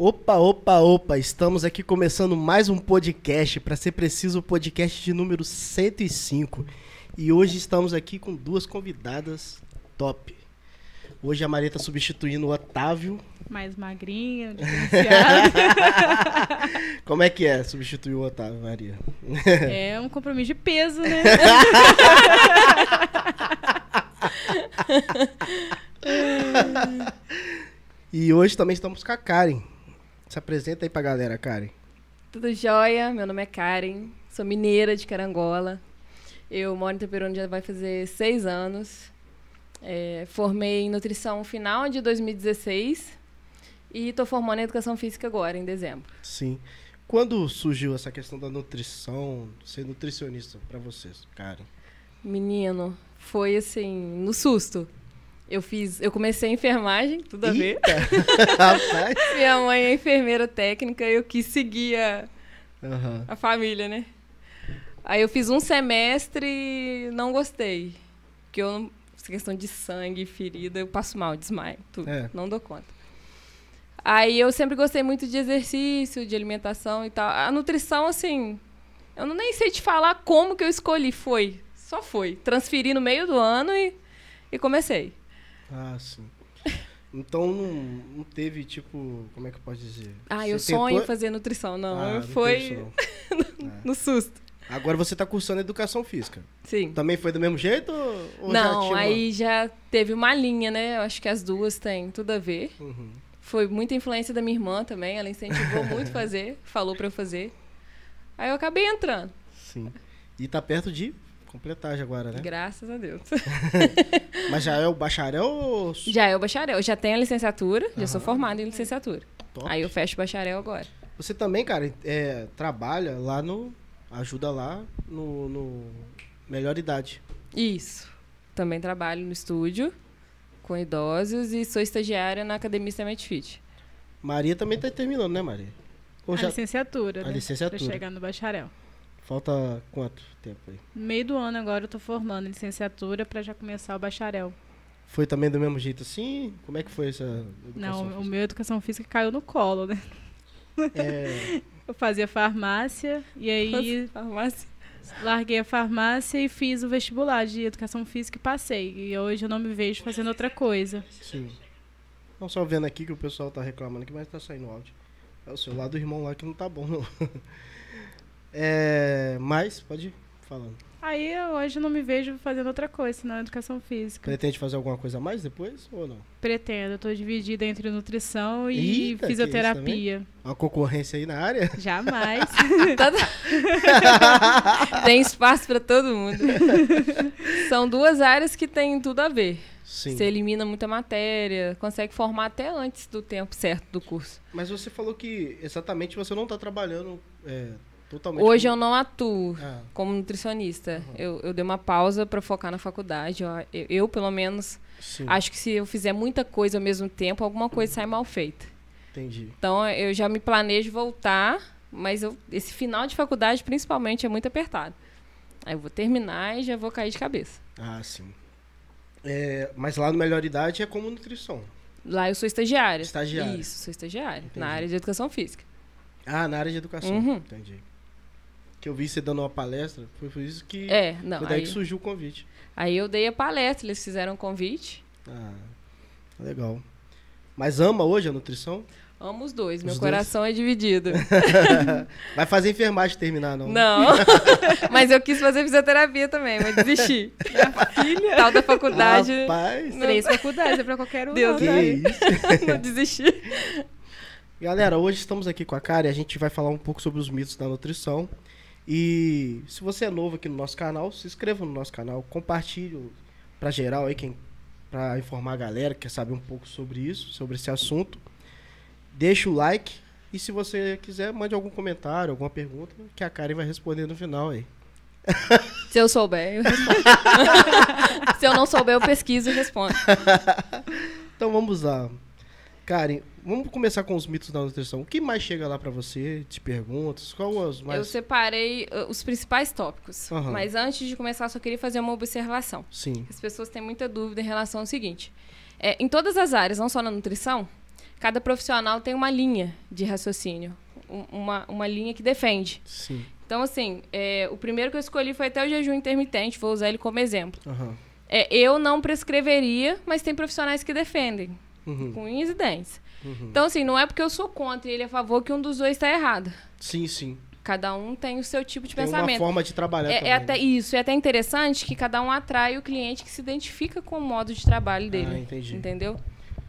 Opa, opa, opa! Estamos aqui começando mais um podcast, para ser preciso, o podcast de número 105. E hoje estamos aqui com duas convidadas top. Hoje a Maria está substituindo o Otávio. Mais magrinha. Como é que é substituir o Otávio, Maria? é um compromisso de peso, né? e hoje também estamos com a Karen. Se apresenta aí pra galera, Karen. Tudo jóia? Meu nome é Karen, sou mineira de Carangola. Eu moro em Taperona já vai fazer seis anos. É, formei em nutrição final de 2016 e estou formando em educação física agora, em dezembro. Sim. Quando surgiu essa questão da nutrição, ser nutricionista para vocês, Karen? Menino, foi assim, no susto. Eu fiz, eu comecei enfermagem, tudo a ver. Minha mãe é enfermeira técnica, eu quis seguir a, uhum. a família, né? Aí eu fiz um semestre e não gostei. Porque eu essa questão de sangue, ferida, eu passo mal, desmaio, tudo. É. Não dou conta. Aí eu sempre gostei muito de exercício, de alimentação e tal. A nutrição, assim, eu não nem sei te falar como que eu escolhi. Foi. Só foi. Transferi no meio do ano e, e comecei. Ah, sim. Então não, não teve, tipo, como é que eu posso dizer? Ah, Você eu tentou... sonho fazer nutrição, não. Ah, foi no, no susto. Agora você está cursando educação física. Sim. Também foi do mesmo jeito? Ou não, já aí já teve uma linha, né? Eu acho que as duas têm tudo a ver. Uhum. Foi muita influência da minha irmã também. Ela incentivou muito fazer, falou para eu fazer. Aí eu acabei entrando. Sim. E tá perto de completar já agora, né? Graças a Deus. Mas já é o bacharel ou... Já é o bacharel. Já tenho a licenciatura, uhum. já sou formada em licenciatura. Top. Aí eu fecho o bacharel agora. Você também, cara, é, trabalha lá no... Ajuda lá no, no Melhor Idade. Isso. Também trabalho no estúdio com idosos e sou estagiária na Academia Cement Fit. Maria também está terminando, né, Maria? Ou a já... licenciatura, a né? licenciatura. Pra chegar no bacharel. Falta quanto tempo aí? Meio do ano agora eu tô formando licenciatura para já começar o bacharel. Foi também do mesmo jeito assim? Como é que foi essa educação Não, física? o meu educação física caiu no colo, né? É... eu fazia farmácia e aí farmácia. larguei a farmácia e fiz o vestibular de educação física e passei. E hoje eu não me vejo fazendo outra coisa. Sim. Não só vendo aqui que o pessoal tá reclamando aqui, mas tá saindo áudio. É o celular do irmão lá que não tá bom, não. É, mas, pode ir falando. Aí hoje não me vejo fazendo outra coisa, senão educação física. Pretende fazer alguma coisa a mais depois ou não? Pretendo, eu tô dividida entre nutrição e Eita, fisioterapia. Uma concorrência aí na área? Jamais. tem espaço para todo mundo. São duas áreas que têm tudo a ver. Sim. Você elimina muita matéria, consegue formar até antes do tempo certo do curso. Mas você falou que exatamente você não está trabalhando é, Totalmente Hoje como... eu não atuo ah. como nutricionista. Uhum. Eu, eu dei uma pausa para focar na faculdade. Eu, eu, pelo menos, Sim. acho que se eu fizer muita coisa ao mesmo tempo, alguma coisa sai mal feita. Entendi. Então eu já me planejo voltar, mas eu, esse final de faculdade, principalmente, é muito apertado. Aí eu vou terminar e já vou cair de cabeça. Ah, sim. É, mas lá no Melhor Idade é como nutrição. Lá eu sou estagiária. Estagiária. Isso, sou estagiária. Entendi. Na área de educação física. Ah, na área de educação. Uhum. Entendi que eu vi você dando uma palestra, foi por isso que é, não, foi daí aí, que surgiu o convite. Aí eu dei a palestra, eles fizeram um convite. Ah, legal. Mas ama hoje a nutrição? Amo os dois, os meu dois? coração é dividido. Vai fazer enfermagem terminar, não? Não. mas eu quis fazer fisioterapia também, mas desisti. Minha filha. Tal da faculdade. Rapaz. Três faculdades, é pra qualquer um. Deus, que né? isso? não desisti. Galera, hoje estamos aqui com a Kari e a gente vai falar um pouco sobre os mitos da nutrição. E se você é novo aqui no nosso canal, se inscreva no nosso canal, compartilhe para geral aí quem para informar a galera que quer saber um pouco sobre isso, sobre esse assunto. Deixa o like e se você quiser, mande algum comentário, alguma pergunta que a Karen vai responder no final aí. Se eu souber, eu respondo. se eu não souber, eu pesquiso e respondo. então vamos lá. Karen, vamos começar com os mitos da nutrição. O que mais chega lá para você de perguntas? Qual os mais... Eu separei uh, os principais tópicos. Uhum. Mas antes de começar, só queria fazer uma observação. Sim. As pessoas têm muita dúvida em relação ao seguinte. É, em todas as áreas, não só na nutrição, cada profissional tem uma linha de raciocínio, uma, uma linha que defende. Sim. Então, assim, é, o primeiro que eu escolhi foi até o jejum intermitente, vou usar ele como exemplo. Aham. É, eu não prescreveria, mas tem profissionais que defendem, Uhum. com unhas e dentes. Uhum. Então, assim, não é porque eu sou contra e ele é a favor que um dos dois está errado. Sim, sim. Cada um tem o seu tipo de Tem uma pensamento. forma de trabalhar É, também. é até né? isso, é até interessante que cada um atrai o cliente que se identifica com o modo de trabalho dele. Ah, entendi. Entendeu?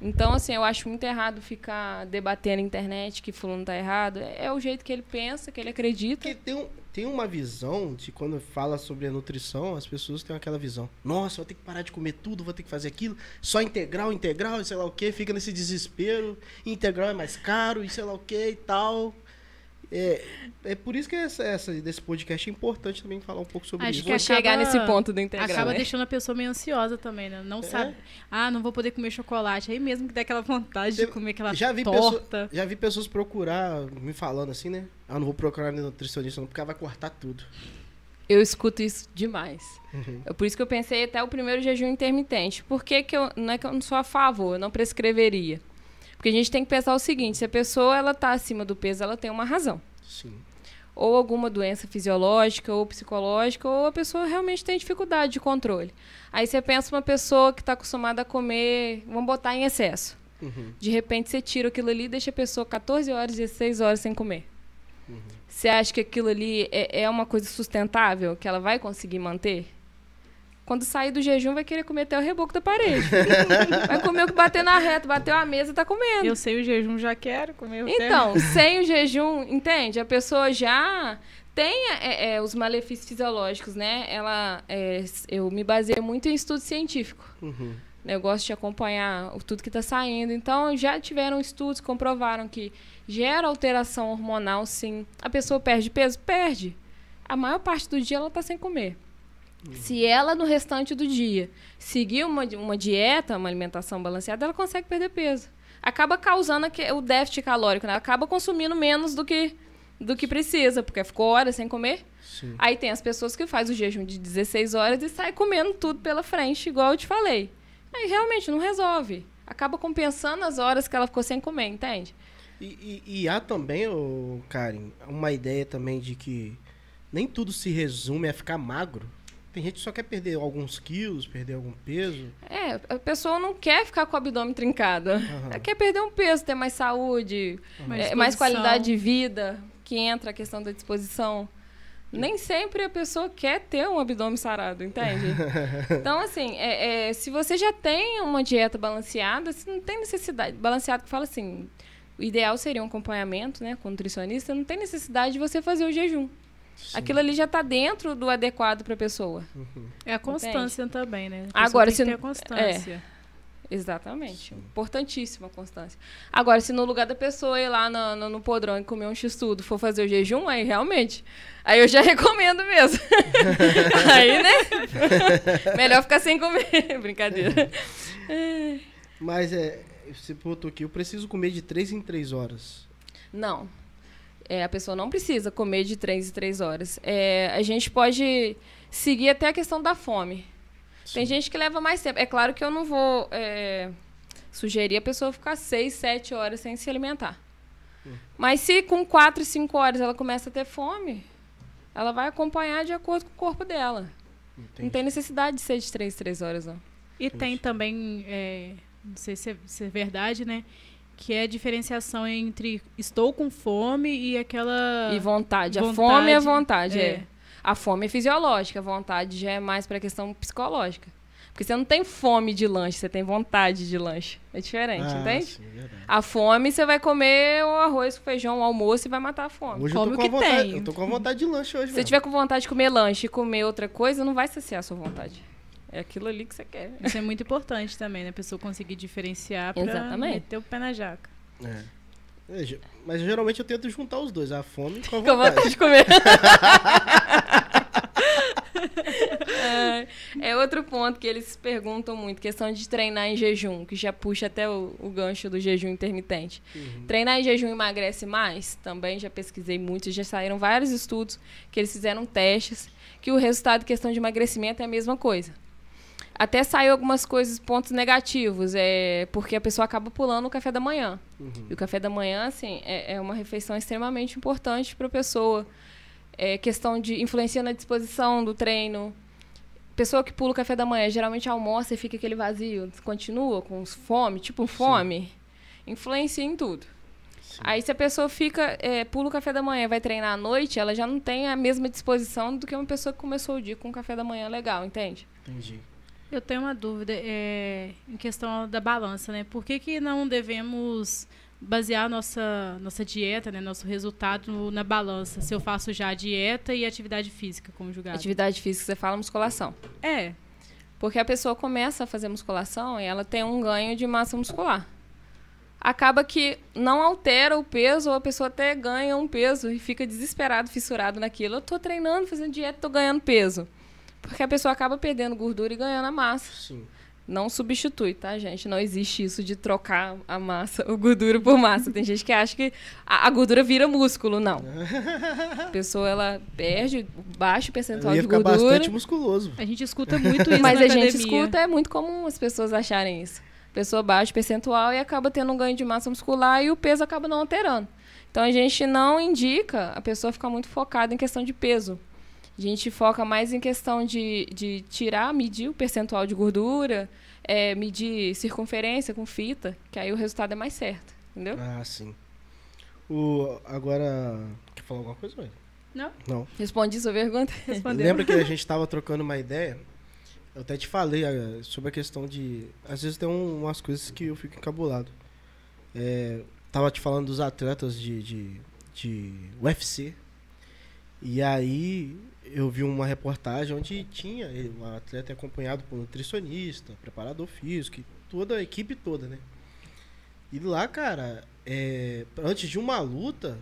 Então, assim, eu acho muito errado ficar debatendo na internet que fulano tá errado. É, é o jeito que ele pensa, que ele acredita. Porque tem, um- tem uma visão de quando fala sobre a nutrição, as pessoas têm aquela visão. Nossa, vou ter que parar de comer tudo, vou ter que fazer aquilo. Só integral, integral, sei lá o que, fica nesse desespero. Integral é mais caro, e sei lá o que e tal. É, é por isso que essa, essa- desse podcast é importante também falar um pouco sobre Acho isso. que Vou chegar acaba- nesse ponto do integral. Acaba né? deixando a pessoa meio ansiosa também, né? Não sabe. Ah, não vou poder comer chocolate. Aí mesmo que dá aquela vontade de comer aquela já vi torta. Já vi pessoas procurar, me falando assim, né? Ah, não vou procurar nutricionista não, porque ela vai cortar tudo. Eu escuto isso demais. Uhum. É por isso que eu pensei até o primeiro jejum intermitente. Por que, que eu. Não é que eu não sou a favor, eu não prescreveria. Porque a gente tem que pensar o seguinte: se a pessoa ela tá acima do peso, ela tem uma razão. Sim. Ou alguma doença fisiológica ou psicológica, ou a pessoa realmente tem dificuldade de controle. Aí você pensa uma pessoa que está acostumada a comer, vamos botar em excesso. Uhum. De repente você tira aquilo ali e deixa a pessoa 14 horas, 16 horas sem comer. Você acha que aquilo ali é, é uma coisa sustentável, que ela vai conseguir manter? Quando sair do jejum, vai querer comer até o reboco da parede. vai comer o que bater na reta, bateu a mesa e tá comendo. Eu sei o jejum, já quero comer o Então, sem o jejum, entende? A pessoa já tem é, é, os malefícios fisiológicos, né? Ela, é, eu me baseio muito em estudo científico. Uhum. Eu gosto de acompanhar o- tudo que está saindo. Então, já tiveram estudos que comprovaram que gera alteração hormonal, sim. A pessoa perde peso? Perde. A maior parte do dia ela está sem comer. Se ela, no restante do dia, seguir uma, uma dieta, uma alimentação balanceada, ela consegue perder peso. Acaba causando o déficit calórico, né? Acaba consumindo menos do que, do que precisa, porque ficou horas sem comer. Sim. Aí tem as pessoas que fazem o jejum de 16 horas e sai comendo tudo pela frente, igual eu te falei. Aí realmente não resolve. Acaba compensando as horas que ela ficou sem comer, entende? E, e- e há também, ô, Karen, uma ideia também de que nem tudo se resume a ficar magro. Tem gente que só quer perder alguns quilos, perder algum peso. É, a pessoa não quer ficar com o abdômen trincado. Ela quer perder um peso, ter mais saúde, Mais é, mais disposição. qualidade de vida, que entra a questão da disposição. Nem sempre a pessoa quer ter um abdômen sarado, entende? Então, assim, é, é, se você já tem uma dieta balanceada, você não tem necessidade. Balanceado que fala assim, o ideal seria um acompanhamento, né, com nutricionista, não tem necessidade de você fazer o jejum. Aquilo ali já está dentro do adequado para a pessoa. É a constância também, né? A Agora, tem se que ter a constância. Exatamente. Importantíssima a constância. Agora, se no lugar da pessoa ir lá no, no, no podrão e comer um x-tudo for fazer o jejum, aí realmente. Aí eu já recomendo mesmo. aí, né? Melhor ficar sem comer. Brincadeira. Mas é, você botou aqui, eu preciso comer de 3 em 3 horas. Não. É, a pessoa não precisa comer de 3 em 3 horas. É, a gente pode seguir até a questão da fome. Tem gente que leva mais tempo. É claro que eu não vou é, sugerir a pessoa ficar 6, 7 horas sem se alimentar. Mas se com 4, 5 horas ela começa a ter fome, ela vai acompanhar de acordo com o corpo dela. Não Entendi. tem necessidade de ser de 3, 3 horas, não. E tem também, é, não sei se é, se é verdade, né? Que é a diferenciação entre estou com fome e aquela. E vontade. A vontade, fome é vontade, é. é. A fome é fisiológica, a vontade já é mais para questão psicológica. Porque você não tem fome de lanche, você tem vontade de lanche. É diferente, Ah, entende? sim, verdade. A fome, você vai comer o arroz com feijão, o almoço e vai matar a fome. Hoje eu come tô o com a que vontade, tem. eu tô com a vontade de lanche hoje, Se você tiver com vontade de comer lanche e comer outra coisa, não vai saciar a sua vontade. É aquilo ali que você quer. Isso é muito importante também, né? A pessoa conseguir diferenciar pra Exatamente. meter o pé na jaca. É. É, Mas geralmente eu tento juntar os dois, a fome com a Com vontade. vontade de comer. É, é outro ponto que eles perguntam muito, questão de treinar em jejum, que já puxa até o, o gancho do jejum intermitente. Treinar em jejum emagrece mais? Também já pesquisei muito, já saíram vários estudos que eles fizeram testes, que o resultado em questão de emagrecimento é a mesma coisa. Até saiu algumas coisas, pontos negativos, é porque a pessoa acaba pulando o café da manhã. Uhum. E o café da manhã, assim, é, é uma refeição extremamente importante para a pessoa. É questão de influencia na disposição do treino. Pessoa que pula o café da manhã, geralmente almoça e fica aquele vazio, continua com fome, tipo fome, Sim. influencia em tudo. Sim. Aí se a pessoa fica, é, pula o café da manhã vai treinar à noite, ela já não tem a mesma disposição do que uma pessoa que começou o dia com um café da manhã legal, entende? Entendi. Eu tenho uma dúvida é, em questão da balança, né? Por que, que não devemos basear nossa, nossa dieta, né, nosso resultado na balança? Se eu faço já dieta e atividade física conjugada. Atividade física, você fala musculação. É. Porque a pessoa começa a fazer musculação e ela tem um ganho de massa muscular. Acaba que não altera o peso, ou a pessoa até ganha um peso e fica desesperado, fissurado naquilo. Eu tô treinando, fazendo dieta, tô ganhando peso. Porque a pessoa acaba perdendo gordura e ganhando a massa. Sim. Não substitui, tá, gente? Não existe isso de trocar a massa, o gordura por massa. Tem gente que acha que a, a gordura vira músculo. Não. A pessoa, ela perde baixo percentual de gordura. bastante musculoso. A gente escuta muito isso Mas a academia. gente escuta, é muito comum as pessoas acharem isso. Pessoa baixa percentual e acaba tendo um ganho de massa muscular e o peso acaba não alterando. Então a gente não indica a pessoa ficar muito focada em questão de peso. A gente foca mais em questão de, de tirar, medir o percentual de gordura, é, medir circunferência com fita, que aí o resultado é mais certo, entendeu? Ah, sim. O, agora, quer falar alguma coisa, mãe? Não. Não. Respondi sua pergunta? Respondeu. Lembra que a gente estava trocando uma ideia? Eu até te falei uh, sobre a questão de... Às vezes tem um, umas coisas que eu fico encabulado. É, tava te falando dos atletas de, de, de UFC. E aí eu vi uma reportagem onde tinha o um atleta acompanhado por um nutricionista, preparador físico, toda a equipe toda, né? E lá, cara, é, antes de uma luta,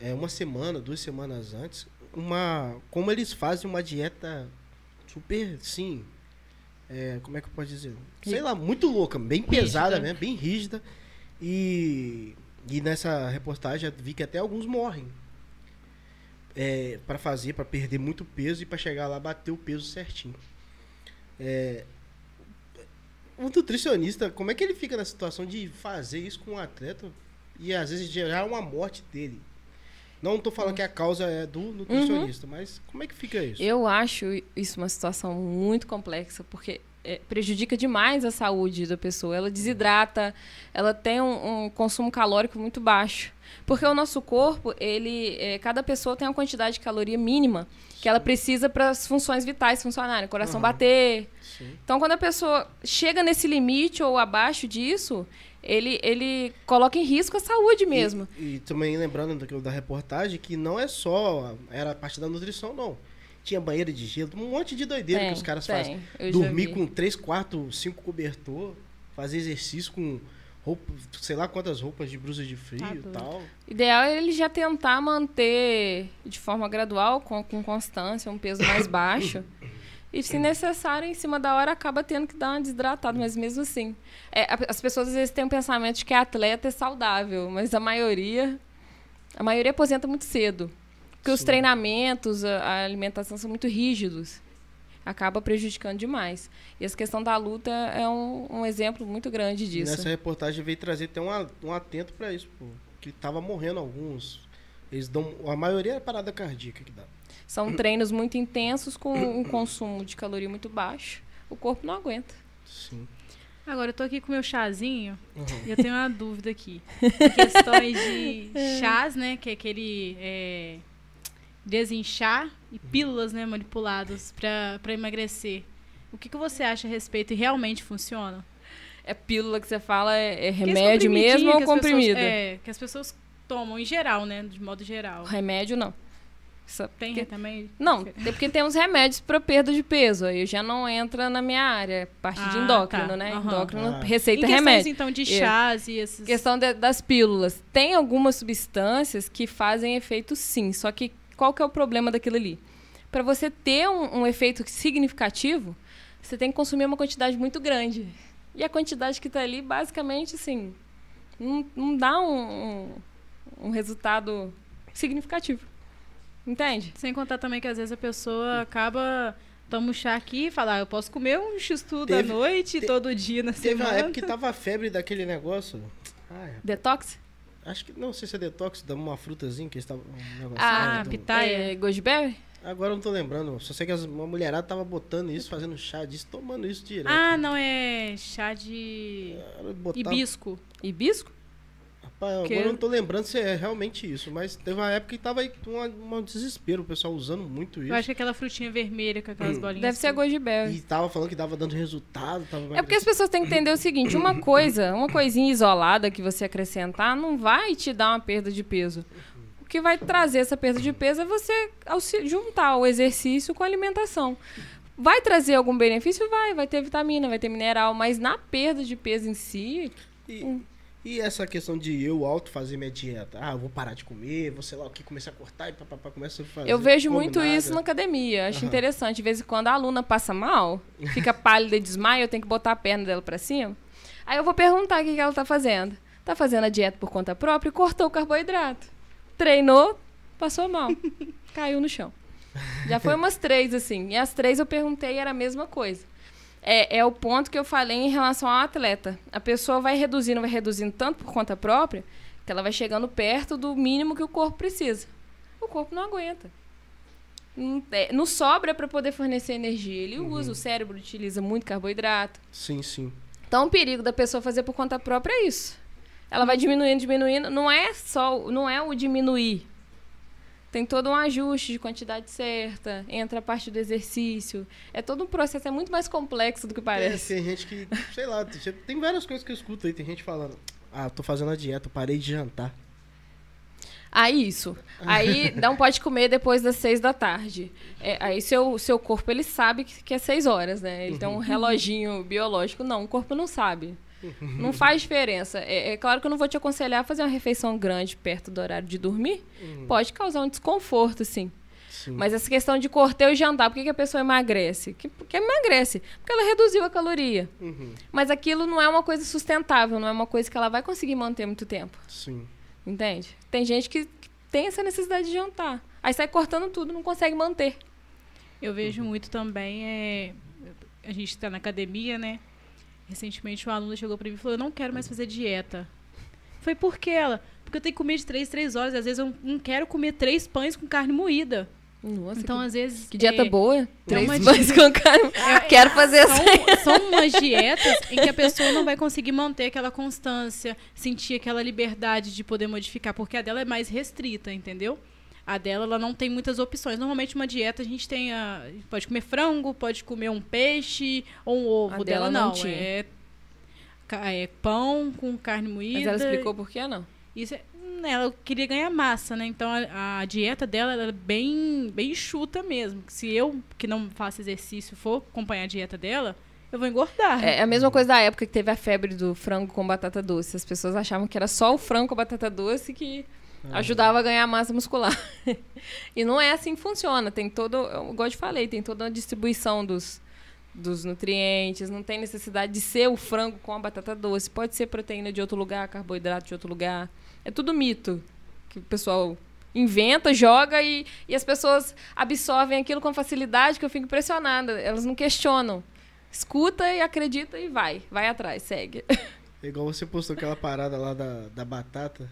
é, uma semana, duas semanas antes, uma, como eles fazem uma dieta super, sim, é, como é que eu posso dizer? Sei lá, muito louca, bem pesada, né? Bem rígida. E, e nessa reportagem eu vi que até alguns morrem é, para fazer, para perder muito peso e para chegar lá bater o peso certinho. É, o nutricionista, como é que ele fica na situação de fazer isso com um atleta e às vezes gerar uma morte dele? Não estou falando que a causa é do nutricionista, uhum. mas como é que fica isso? Eu acho isso uma situação muito complexa, porque é, prejudica demais a saúde da pessoa. Ela desidrata, ela tem um, um consumo calórico muito baixo. Porque o nosso corpo, ele, é, cada pessoa tem uma quantidade de caloria mínima que ela precisa para as funções vitais funcionarem, coração uhum. bater. Sim. Então, quando a pessoa chega nesse limite ou abaixo disso, ele, ele coloca em risco a saúde mesmo. E, e também lembrando da reportagem que não é só era a parte da nutrição, não tinha banheira de gelo, um monte de doideira tem, que os caras tem. fazem. Dormir com três, quatro, cinco cobertor, fazer exercício com roupa, sei lá quantas roupas de brusa de frio e tal. Ideal é ele já tentar manter de forma gradual, com, com constância, um peso mais baixo. E, se necessário, em cima da hora, acaba tendo que dar uma desidratada, mas mesmo assim. É, as pessoas às vezes têm um pensamento de que atleta é saudável, mas a maioria. A maioria aposenta muito cedo. Porque Sim. os treinamentos, a, alimentação são muito rígidos. Acaba prejudicando demais. E essa questão da luta é um, um exemplo muito grande disso. nessa reportagem veio trazer até um, um atento para isso, pô, que tava morrendo alguns. Eles dão. A maioria é parada cardíaca que dá. São treinos muito intensos com um consumo de caloria muito baixo. O corpo não aguenta. Sim. Agora, eu tô aqui com meu chazinho uhum. e eu tenho uma dúvida aqui. Questões de chás, né? Que é aquele. É desinchar e pílulas né, manipuladas para emagrecer. O que, que você acha a respeito e realmente funciona? É pílula que você fala, é, é remédio mesmo ou comprimido? Pessoas, é, que as pessoas tomam em geral, né? De modo geral. Remédio não. Só Tem porque... também? Não, é porque temos remédios para perda de peso. Aí já não entra na minha área, parte ah, de endócrino, tá. né? Uhum. Endócrino, ah. receita em remédio. então de chás e esses. Questão de, das pílulas. Tem algumas substâncias que fazem efeito sim, só que qual que é o problema daquilo ali? Para você ter um, um, efeito significativo, você tem que consumir uma quantidade muito grande. E a quantidade que está ali, basicamente, assim, não, não dá um, um, um resultado significativo. Entende? Sem contar também que às vezes a pessoa acaba tomo chá aqui e falo, ah, eu posso comer um x-tudo à noite, te, todo dia na teve semana. Teve uma época que tava a febre daquele negócio. Ai, detox? Acho que, não sei se é detox, dá uma frutazinha que eles estavam... Um ah, pitaia. É, goji Agora eu não tô lembrando. Só sei que uma mulherada tava botando isso, fazendo chá disso, tomando isso direto. Ah, não, é chá de botava... hibisco. Hibisco? Rapaz, que... agora eu não tô lembrando se é realmente isso, mas teve uma época que tava aí um, um desespero, o pessoal usando muito isso. Eu acho que aquela frutinha vermelha com aquelas hum. bolinhas. Deve ser a goji berry. E tava falando que tava dando resultado. Tava é porque as pessoas têm que entender o seguinte, uma coisa, uma coisinha isolada que você acrescentar não vai te dar uma perda de peso que vai trazer essa perda de peso é você juntar o exercício com a alimentação. Vai trazer algum benefício? Vai, vai ter vitamina, vai ter mineral, mas na perda de peso em si. E, hum. E essa questão de eu auto fazer minha dieta? Ah, eu vou parar de comer, vou sei lá o que, começar a cortar e papapá, começa a fazer. Eu vejo muito nada. isso na academia, acho uhum. interessante. De vez em quando a aluna passa mal, fica pálida e desmaia, eu tenho que botar a perna dela para cima. Aí eu vou perguntar o que, que ela tá fazendo. Tá fazendo a dieta por conta própria e cortou o carboidrato treinou, passou mal. Caiu no chão. Já foi umas três, assim. E as três eu perguntei e era a mesma coisa. É, é o ponto que eu falei em relação ao atleta. A pessoa vai reduzindo, vai reduzindo tanto por conta própria, que ela vai chegando perto do mínimo que o corpo precisa. O corpo não aguenta. Não, é, não sobra para poder fornecer energia. Ele uhum. usa, o cérebro utiliza muito carboidrato. Sim, sim. Então, o perigo da pessoa fazer por conta própria é isso. Ela vai diminuindo, diminuindo. Não é só, não é o diminuir. Tem todo um ajuste de quantidade certa, entra a parte do exercício. É todo um processo, é muito mais complexo do que parece. É, tem gente que, sei lá, tem várias coisas que eu escuto aí. Tem gente falando, ah, tô fazendo a dieta, parei de jantar. Aí isso. Aí não pode comer depois das seis da tarde. É, aí seu, seu corpo ele sabe que, que é seis horas, né? Ele uhum. tem um uhum. reloginho biológico. Não, o corpo não sabe. Não faz diferença. É, é, claro que eu não vou te aconselhar a fazer uma refeição grande perto do horário de dormir. Uhum. Pode causar um desconforto, sim. sim. Mas essa questão de cortar e jantar, por que, que a pessoa emagrece? Que, porque emagrece. Porque ela reduziu a caloria. Uhum. Mas aquilo não é uma coisa sustentável, não é uma coisa que ela vai conseguir manter muito tempo. Sim. Entende? Tem gente que tem essa necessidade de jantar. Aí sai cortando tudo, não consegue manter. Eu vejo uhum. muito também, é, a gente está na academia, né? Recentemente, uma aluna chegou para mim e falou: Eu não quero mais fazer dieta. Foi por que ela? Porque eu tenho que comer de três, três horas. Às vezes eu não quero comer três pães com carne moída. Nossa, então, que, às vezes. Que dieta é, boa. Três é pães com carne. É, quero fazer. São, são umas dietas em que a pessoa não vai conseguir manter aquela constância, sentir aquela liberdade de poder modificar, porque a dela é mais restrita, entendeu? A dela, ela não tem muitas opções. Normalmente, uma dieta, a gente tem a... Pode comer frango, pode comer um peixe ou um ovo. A dela, não, não é, é pão com carne moída. Mas ela explicou por que não? Isso é, hum, ela queria ganhar massa, né? Então a, a dieta dela era bem, bem enxuta mesmo. Se eu, que não faço exercício, for acompanhar a dieta dela, eu vou engordar. É a mesma coisa da época que teve a febre do frango com batata doce. As pessoas achavam que era só o frango com batata doce que Uhum. Ajudava a ganhar massa muscular. e não é assim que funciona. Tem todo, igual eu te falei, tem toda a distribuição dos, dos nutrientes. Não tem necessidade de ser o frango com a batata doce. Pode ser proteína de outro lugar, carboidrato de outro lugar. É tudo mito que o pessoal inventa, joga e, e as pessoas absorvem aquilo com facilidade que eu fico impressionada. Elas não questionam. Escuta e acredita e vai. Vai atrás, segue. É igual você postou aquela parada lá da, da batata.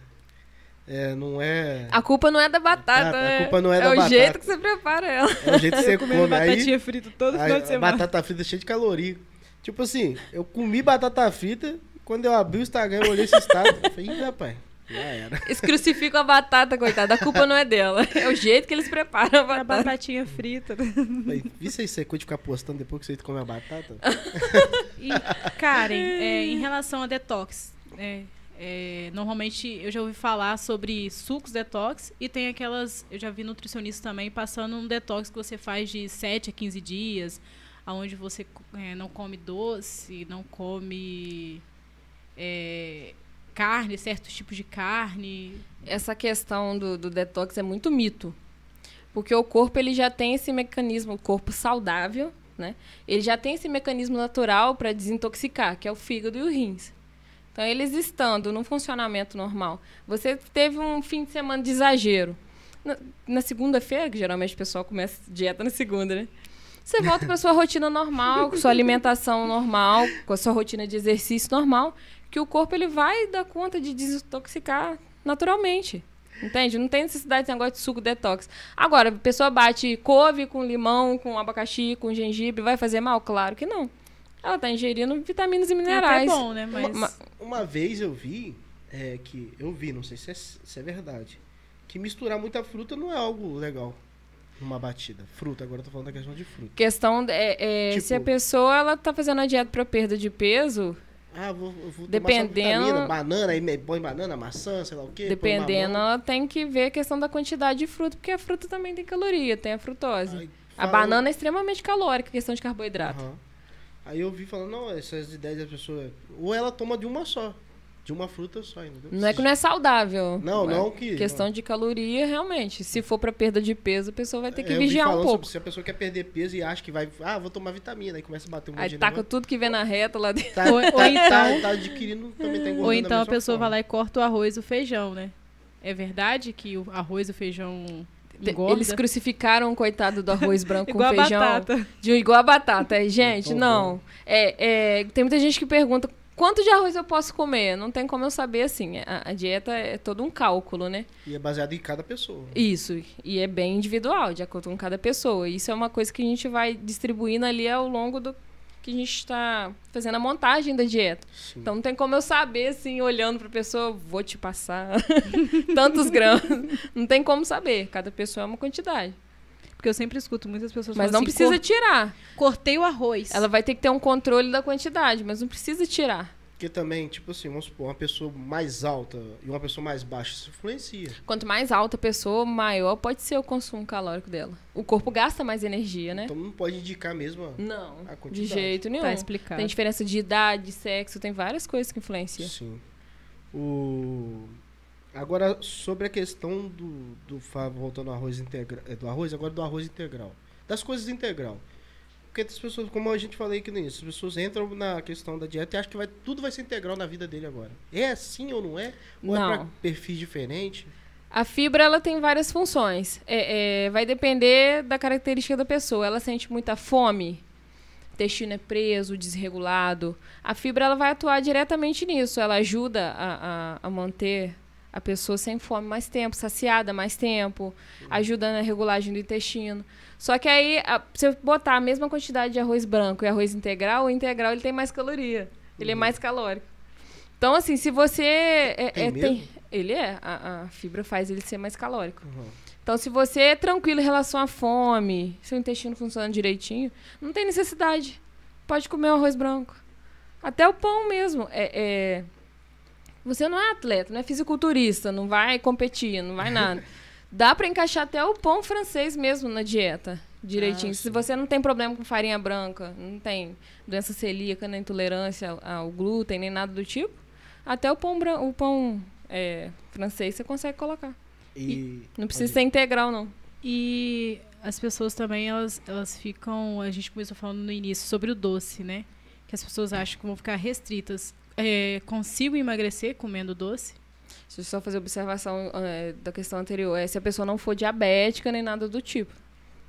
É, não é. A culpa não é da batata. A, a né? culpa não é, é da batata. É o jeito que você prepara ela. É o jeito que você come. batatinha frita todo final de semana. Batata frita cheia de caloria. Tipo assim, eu comi batata frita, quando eu abri o Instagram, eu olhei esse estado. Eu falei, Ih, rapaz. Já era. Eles crucificam a batata, coitada. A culpa não é dela. É o jeito que eles preparam a batata. A batatinha frita. Vi se você de ficar postando depois que você come a batata? e, Karen, é, em relação a detox, é, é, normalmente eu já ouvi falar sobre sucos detox e tem aquelas. Eu já vi nutricionistas também passando um detox que você faz de 7 a 15 dias, onde você é, não come doce, não come é, carne, certos tipos de carne. Essa questão do, do detox é muito mito. Porque o corpo ele já tem esse mecanismo, o corpo saudável, né? Ele já tem esse mecanismo natural para desintoxicar, que é o fígado e o rins. Então, eles estando no funcionamento normal, você teve um fim de semana de exagero. Na, na segunda-feira, que geralmente o pessoal começa dieta na segunda, né? Você volta para sua rotina normal, com sua alimentação normal, com a sua rotina de exercício normal, que o corpo ele vai dar conta de desintoxicar naturalmente. Entende? Não tem necessidade de negócio de suco detox. Agora, a pessoa bate couve com limão, com abacaxi, com gengibre, vai fazer mal? Claro que não. Ela está ingerindo vitaminas e minerais. É bom, né? Mas... Uma, uma vez eu vi, é, que eu vi, não sei se é, se é verdade, que misturar muita fruta não é algo legal numa batida. Fruta, agora eu tô falando da questão de fruta. Questão é, é tipo, se a pessoa ela tá fazendo a dieta para perda de peso, ah, vou, vou dependendo vitamina, banana, aí põe banana, maçã, sei lá o quê. Dependendo, ela tem que ver a questão da quantidade de fruta, porque a fruta também tem caloria, tem a frutose. Aí, a banana é extremamente calórica, questão de carboidrato. Uhum. Aí eu vi falando, não, essas ideias da pessoa. Ou ela toma de uma só. De uma fruta só, entendeu? Não é que não é saudável. Não, não que. Questão não. de caloria, realmente. Se for para perda de peso, a pessoa vai ter que é, vigiar um pouco. Sobre, se a pessoa quer perder peso e acha que vai. Ah, vou tomar vitamina, aí começa a bater um Aí taca tudo que vem na reta lá dentro. Tá, ou, tá, ou então, tá, tá adquirindo, também tá Ou então a pessoa forma. vai lá e corta o arroz e o feijão, né? É verdade que o arroz e o feijão Engorda. Eles crucificaram o coitado do arroz branco com feijão. Batata. De igual a batata. Gente, não. É, é, tem muita gente que pergunta quanto de arroz eu posso comer? Não tem como eu saber assim. A, a, dieta é todo um cálculo, né? E é baseado em cada pessoa. Isso. E é bem individual, de acordo com cada pessoa. Isso é uma coisa que a gente vai distribuindo ali ao longo do que a gente está fazendo a montagem da dieta. Sim. Então não tem como eu saber, assim, olhando para a pessoa, vou te passar tantos gramas. Não tem como saber. Cada pessoa é uma quantidade. Porque eu sempre escuto muitas pessoas Mas não assim, precisa tirar. Cortei o arroz. Ela vai ter que ter um controle da quantidade, mas não precisa tirar. Porque também, tipo assim, vamos supor, uma pessoa mais alta e uma pessoa mais baixa, isso influencia. Quanto mais alta a pessoa, maior pode ser o consumo calórico dela. O corpo gasta mais energia, né? Então não pode indicar mesmo a, não, a quantidade. de jeito nenhum. Tá explicado. Tem diferença de idade, de sexo, tem várias coisas que influenciam. Sim. O... Agora, sobre a questão do, do voltando ao arroz integral, do arroz, agora do arroz integral. Das coisas integral. Porque as pessoas, como a gente falei aqui no início, as pessoas entram na questão da dieta e acham que vai, tudo vai ser integral na vida dele agora. É assim ou não é? Ou não. é para perfis diferentes? A fibra ela tem várias funções. É, é, vai depender da característica da pessoa. Ela sente muita fome, o intestino é preso, desregulado. A fibra ela vai atuar diretamente nisso. Ela ajuda a, a, a manter a pessoa sem fome mais tempo, saciada mais tempo, ajuda na regulagem do intestino. Só que aí, a, se eu botar a mesma quantidade de arroz branco e arroz integral, o integral ele tem mais caloria. Ele é uhum. é mais calórico. Então, assim, se você. É, tem, é, tem ele é. A, a, fibra faz ele ser mais calórico. Uhum. Então, se você é tranquilo em relação à fome, seu intestino funciona direitinho, não tem necessidade. Pode comer o arroz branco. Até o pão mesmo. É, é você não é atleta, não é fisiculturista, não vai competir, não vai nada. Dá para encaixar até o pão francês mesmo na dieta, direitinho. Ah, Se você não tem problema com farinha branca, não tem doença celíaca, nem intolerância ao glúten, nem nada do tipo, até o pão, o pão é, francês você consegue colocar. E... E não precisa ser integral, não. E as pessoas também, elas, elas ficam... A gente começou falando no início sobre o doce, né? Que as pessoas acham que vão ficar restritas é, consigo emagrecer comendo doce? Deixa eu só fazer observação é, da questão anterior. É se a pessoa não for diabética nem nada do tipo.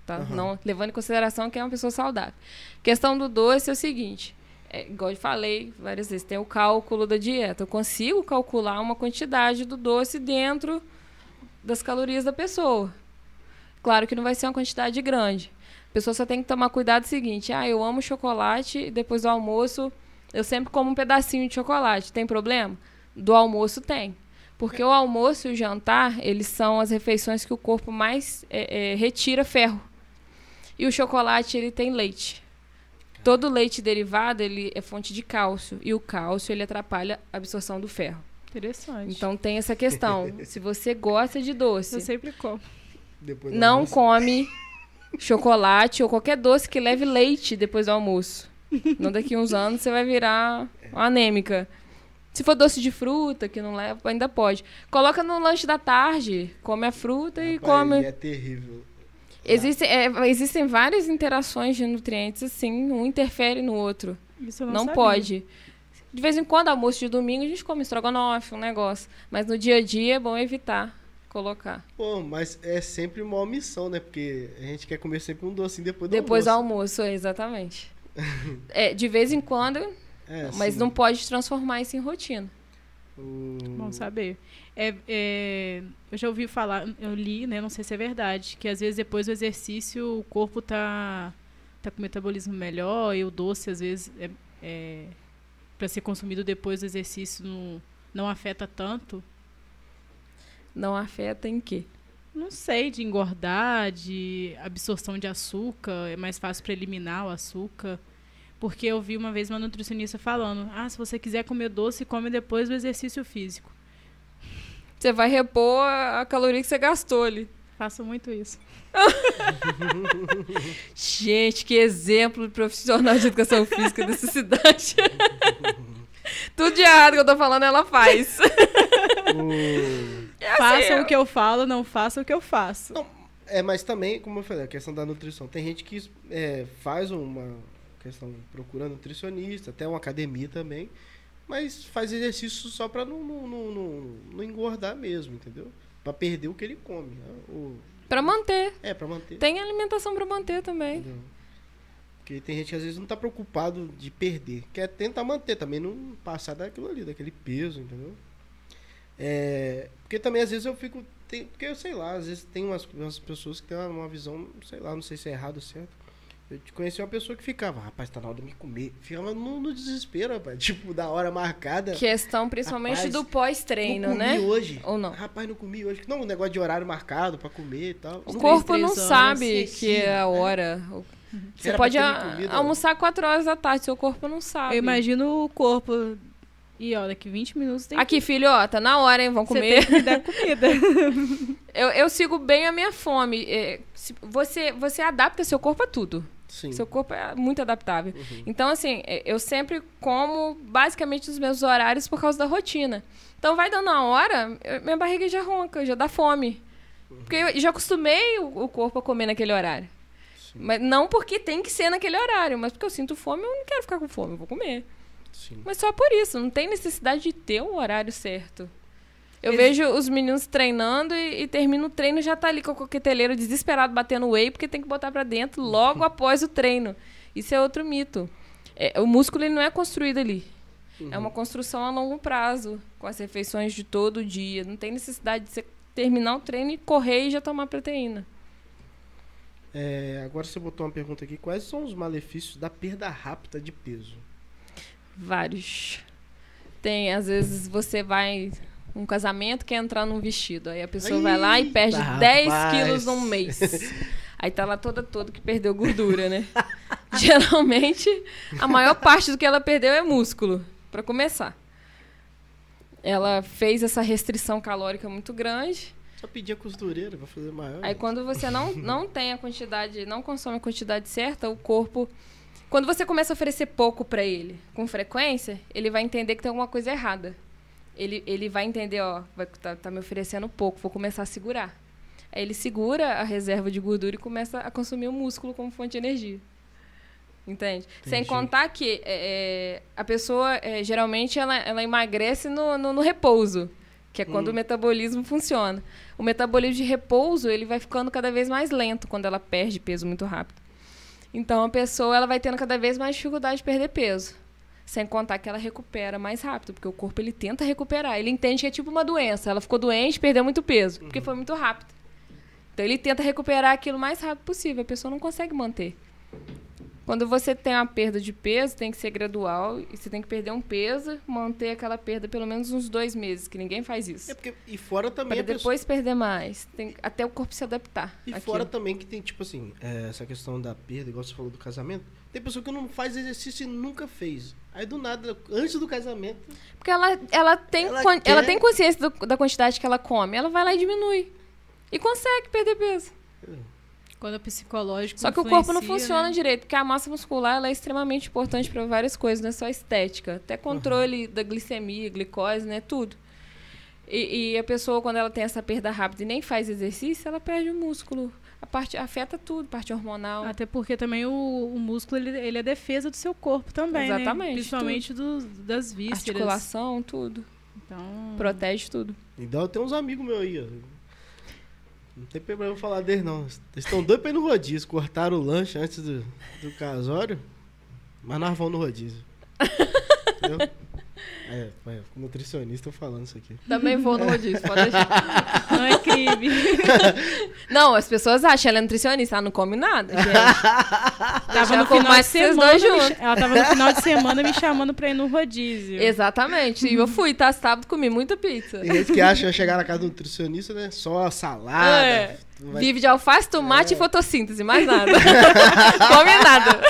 Tá? Uhum. Não, levando em consideração que é uma pessoa saudável. Questão do doce é o seguinte. É, igual eu falei várias vezes, tem o cálculo da dieta. Eu consigo calcular uma quantidade do doce dentro das calorias da pessoa. Claro que não vai ser uma quantidade grande. A pessoa só tem que tomar cuidado o seguinte: ah, eu amo chocolate e depois do almoço eu sempre como um pedacinho de chocolate. Tem problema? Do almoço tem. Porque o almoço e o jantar, eles são as refeições que o corpo mais é, é, retira ferro. E o chocolate, ele tem leite. Todo leite derivado, ele é fonte de cálcio. E o cálcio, ele atrapalha a absorção do ferro. Interessante. Então tem essa questão. Se você gosta de doce... Eu sempre como. não almoço. come chocolate ou qualquer doce que leve leite depois do almoço. Não daqui uns anos você vai virar anêmica. Se for doce de fruta, que não leva, ainda pode. Coloca no lanche da tarde, come a fruta Rapaz, e come. É terrível. Existem, é, existem várias interações de nutrientes, assim, um interfere no outro. Isso eu não, não sabia. pode. De vez em quando, almoço de domingo, a gente come estrogonofe, um negócio. Mas no dia a dia é bom evitar colocar. Pô, mas é sempre uma omissão, né? Porque a gente quer comer sempre um docinho depois do Depois almoço. do almoço, exatamente. é, de vez em quando, É, mas sim. não pode transformar isso em rotina. O- Bom saber. É, é, eu já ouvi falar, eu li, né? Não sei se é verdade, que às vezes depois do exercício o corpo tá, tá com metabolismo melhor e o doce às vezes é, é para ser consumido depois do exercício não, não afeta tanto. Não afeta em quê? Não sei, de engordar, de absorção de açúcar, é mais fácil para eliminar o açúcar. Porque eu vi uma vez uma nutricionista falando: ah, se você quiser comer doce, come depois do exercício físico. Você vai repor a caloria que você gastou ali. Faço muito isso. Gente, que exemplo de profissional de educação física dessa cidade. Tudo de errado que eu tô falando, ela faz. É façam assim, o que eu falo, não façam o que eu faço. É, mas também, como eu falei, a questão da nutrição. Tem gente que é, faz uma questão, procura nutricionista, até uma academia também, mas faz exercício só pra não, não, não, não- não engordar mesmo, entendeu? Pra perder o que ele come. né? O- Pra manter. é, pra manter. Tem alimentação pra manter também. entendeu? Porque tem gente que às vezes não tá preocupado de perder. Quer tentar manter também, não passar daquilo ali, daquele peso, entendeu? É, porque também às vezes eu fico. Tem, porque eu sei lá, às vezes tem umas, umas pessoas que têm uma, uma visão, sei lá, não sei se é errado ou certo. Eu te conheci uma pessoa que ficava, rapaz, tá na hora de me comer. Ficava no, no desespero, rapaz. Tipo, da hora marcada. Questão principalmente Rapaz, do pós-treino, não comi né? hoje. Ou não? Rapaz, não comi hoje. Não, um negócio de horário marcado pra comer e tal. O Não- corpo não horas. sabe que é a hora. O- Você pode a- almoçar 4 horas da tarde, seu corpo não sabe. Eu imagino o corpo. E ó, daqui 20 minutos tem Aqui, filho, ó, tá na hora, hein? Vamos Você comer. tem que me dar comida. Eu, eu sigo bem a minha fome. É, se- você, você adapta seu corpo a tudo. Sim. Seu corpo é muito adaptável. Uhum. Então, assim, é, eu sempre como basicamente os meus horários por causa da rotina. Então, vai dando a hora, eu- minha barriga já ronca, já dá fome. Porque eu já acostumei o, o corpo a comer naquele horário. Sim. Mas não porque tem que ser naquele horário, mas porque eu sinto fome, eu não quero ficar com fome, eu vou comer. Sim. Mas só por isso, não tem necessidade de ter um horário certo. Eu Ex- vejo os meninos treinando e, e termina o treino e já tá ali com o coqueteleiro desesperado batendo whey porque tem que botar pra dentro logo após o treino. Isso é outro mito. É, o músculo ele não é construído ali. É uma construção a longo prazo, com as refeições de todo dia. Não tem necessidade de você terminar o treino e correr e já tomar proteína. É, agora você botou uma pergunta aqui. Quais são os malefícios da perda rápida de peso? Vários. Tem, às vezes você vai um casamento quer entrar num vestido, aí a pessoa vai lá e perde Eita, 10 rapaz. quilos num mês. Aí tá lá toda toda que perdeu gordura, né? Geralmente, a maior parte do que ela perdeu é músculo, pra começar. Ela fez essa restrição calórica muito grande. Só pedir a costureira pra fazer maior. Aí quando você não, não tem a quantidade, não consome a quantidade certa, o corpo. Quando você começa a oferecer pouco pra ele com frequência, ele vai entender que tem alguma coisa errada. Ele, ele vai entender, ó, vai, tá, tá me oferecendo pouco, vou começar a segurar. Aí ele segura a reserva de gordura e começa a consumir o músculo como fonte de energia. Entende? Sem Entendi. contar que é, é, a pessoa, é, geralmente, ela, ela emagrece no, no, no repouso, que é quando Hum. o metabolismo funciona. O metabolismo de repouso, ele vai ficando cada vez mais lento quando ela perde peso muito rápido. Então, a pessoa ela vai tendo cada vez mais dificuldade de perder peso. Sem contar que ela recupera mais rápido, porque o corpo ele tenta recuperar. Ele entende que é tipo uma doença. Ela ficou doente, perdeu muito peso, porque foi muito rápido. Então ele tenta recuperar aquilo o mais rápido possível. A pessoa não consegue manter. Quando você tem uma perda de peso, tem que ser gradual e você tem que perder um peso, manter aquela perda pelo menos uns dois meses, que ninguém faz isso. É porque, e fora também Para a pessoa- depois perder mais. Tem, até o corpo se adaptar. E àquilo. fora também que tem, tipo assim, é, essa questão da perda, igual você falou do casamento. Tem pessoa que não faz exercício e nunca fez. Aí do nada, antes do casamento, Porque ela, ela, tem, Ela quan- quer- ela tem consciência do- da quantidade que ela come. Ela vai lá e diminui. E consegue perder peso. Quando é psicológico. Só que o corpo não funciona né? direito, porque a massa muscular ela é extremamente importante para várias coisas, não é só estética. Até controle da glicemia, glicose, né? Tudo. E, e a pessoa, quando ela tem essa perda rápida e nem faz exercício, ela perde o músculo. A parte afeta tudo, parte hormonal. Até porque também o, o músculo ele, ele é defesa do seu corpo também. né? Exatamente, Principalmente dos, das vísceras. articulação, tudo. Então. Protege tudo. Então tem uns amigos meus aí, ó. Não tem problema falar deles, não. Eles estão doidos pra ir no rodízio. Cortaram o lanche antes do, do casório, mas nós vamos no rodízio. Entendeu? É, é, nutricionista falando isso aqui. Também vou no rodízio, pode deixar. Não é crime. Não, as pessoas acham ela é nutricionista, ela não come nada, gente. tava no final de semana, me, ela tava no final de semana me chamando pra ir no rodízio. Exatamente. E eu fui, tá? Sábado comi muita pizza. Tem gente que acha que chegar na casa do nutricionista, né? Só salada. É. Vai... Vive de alface, tomate é. e fotossíntese, mais nada. come nada.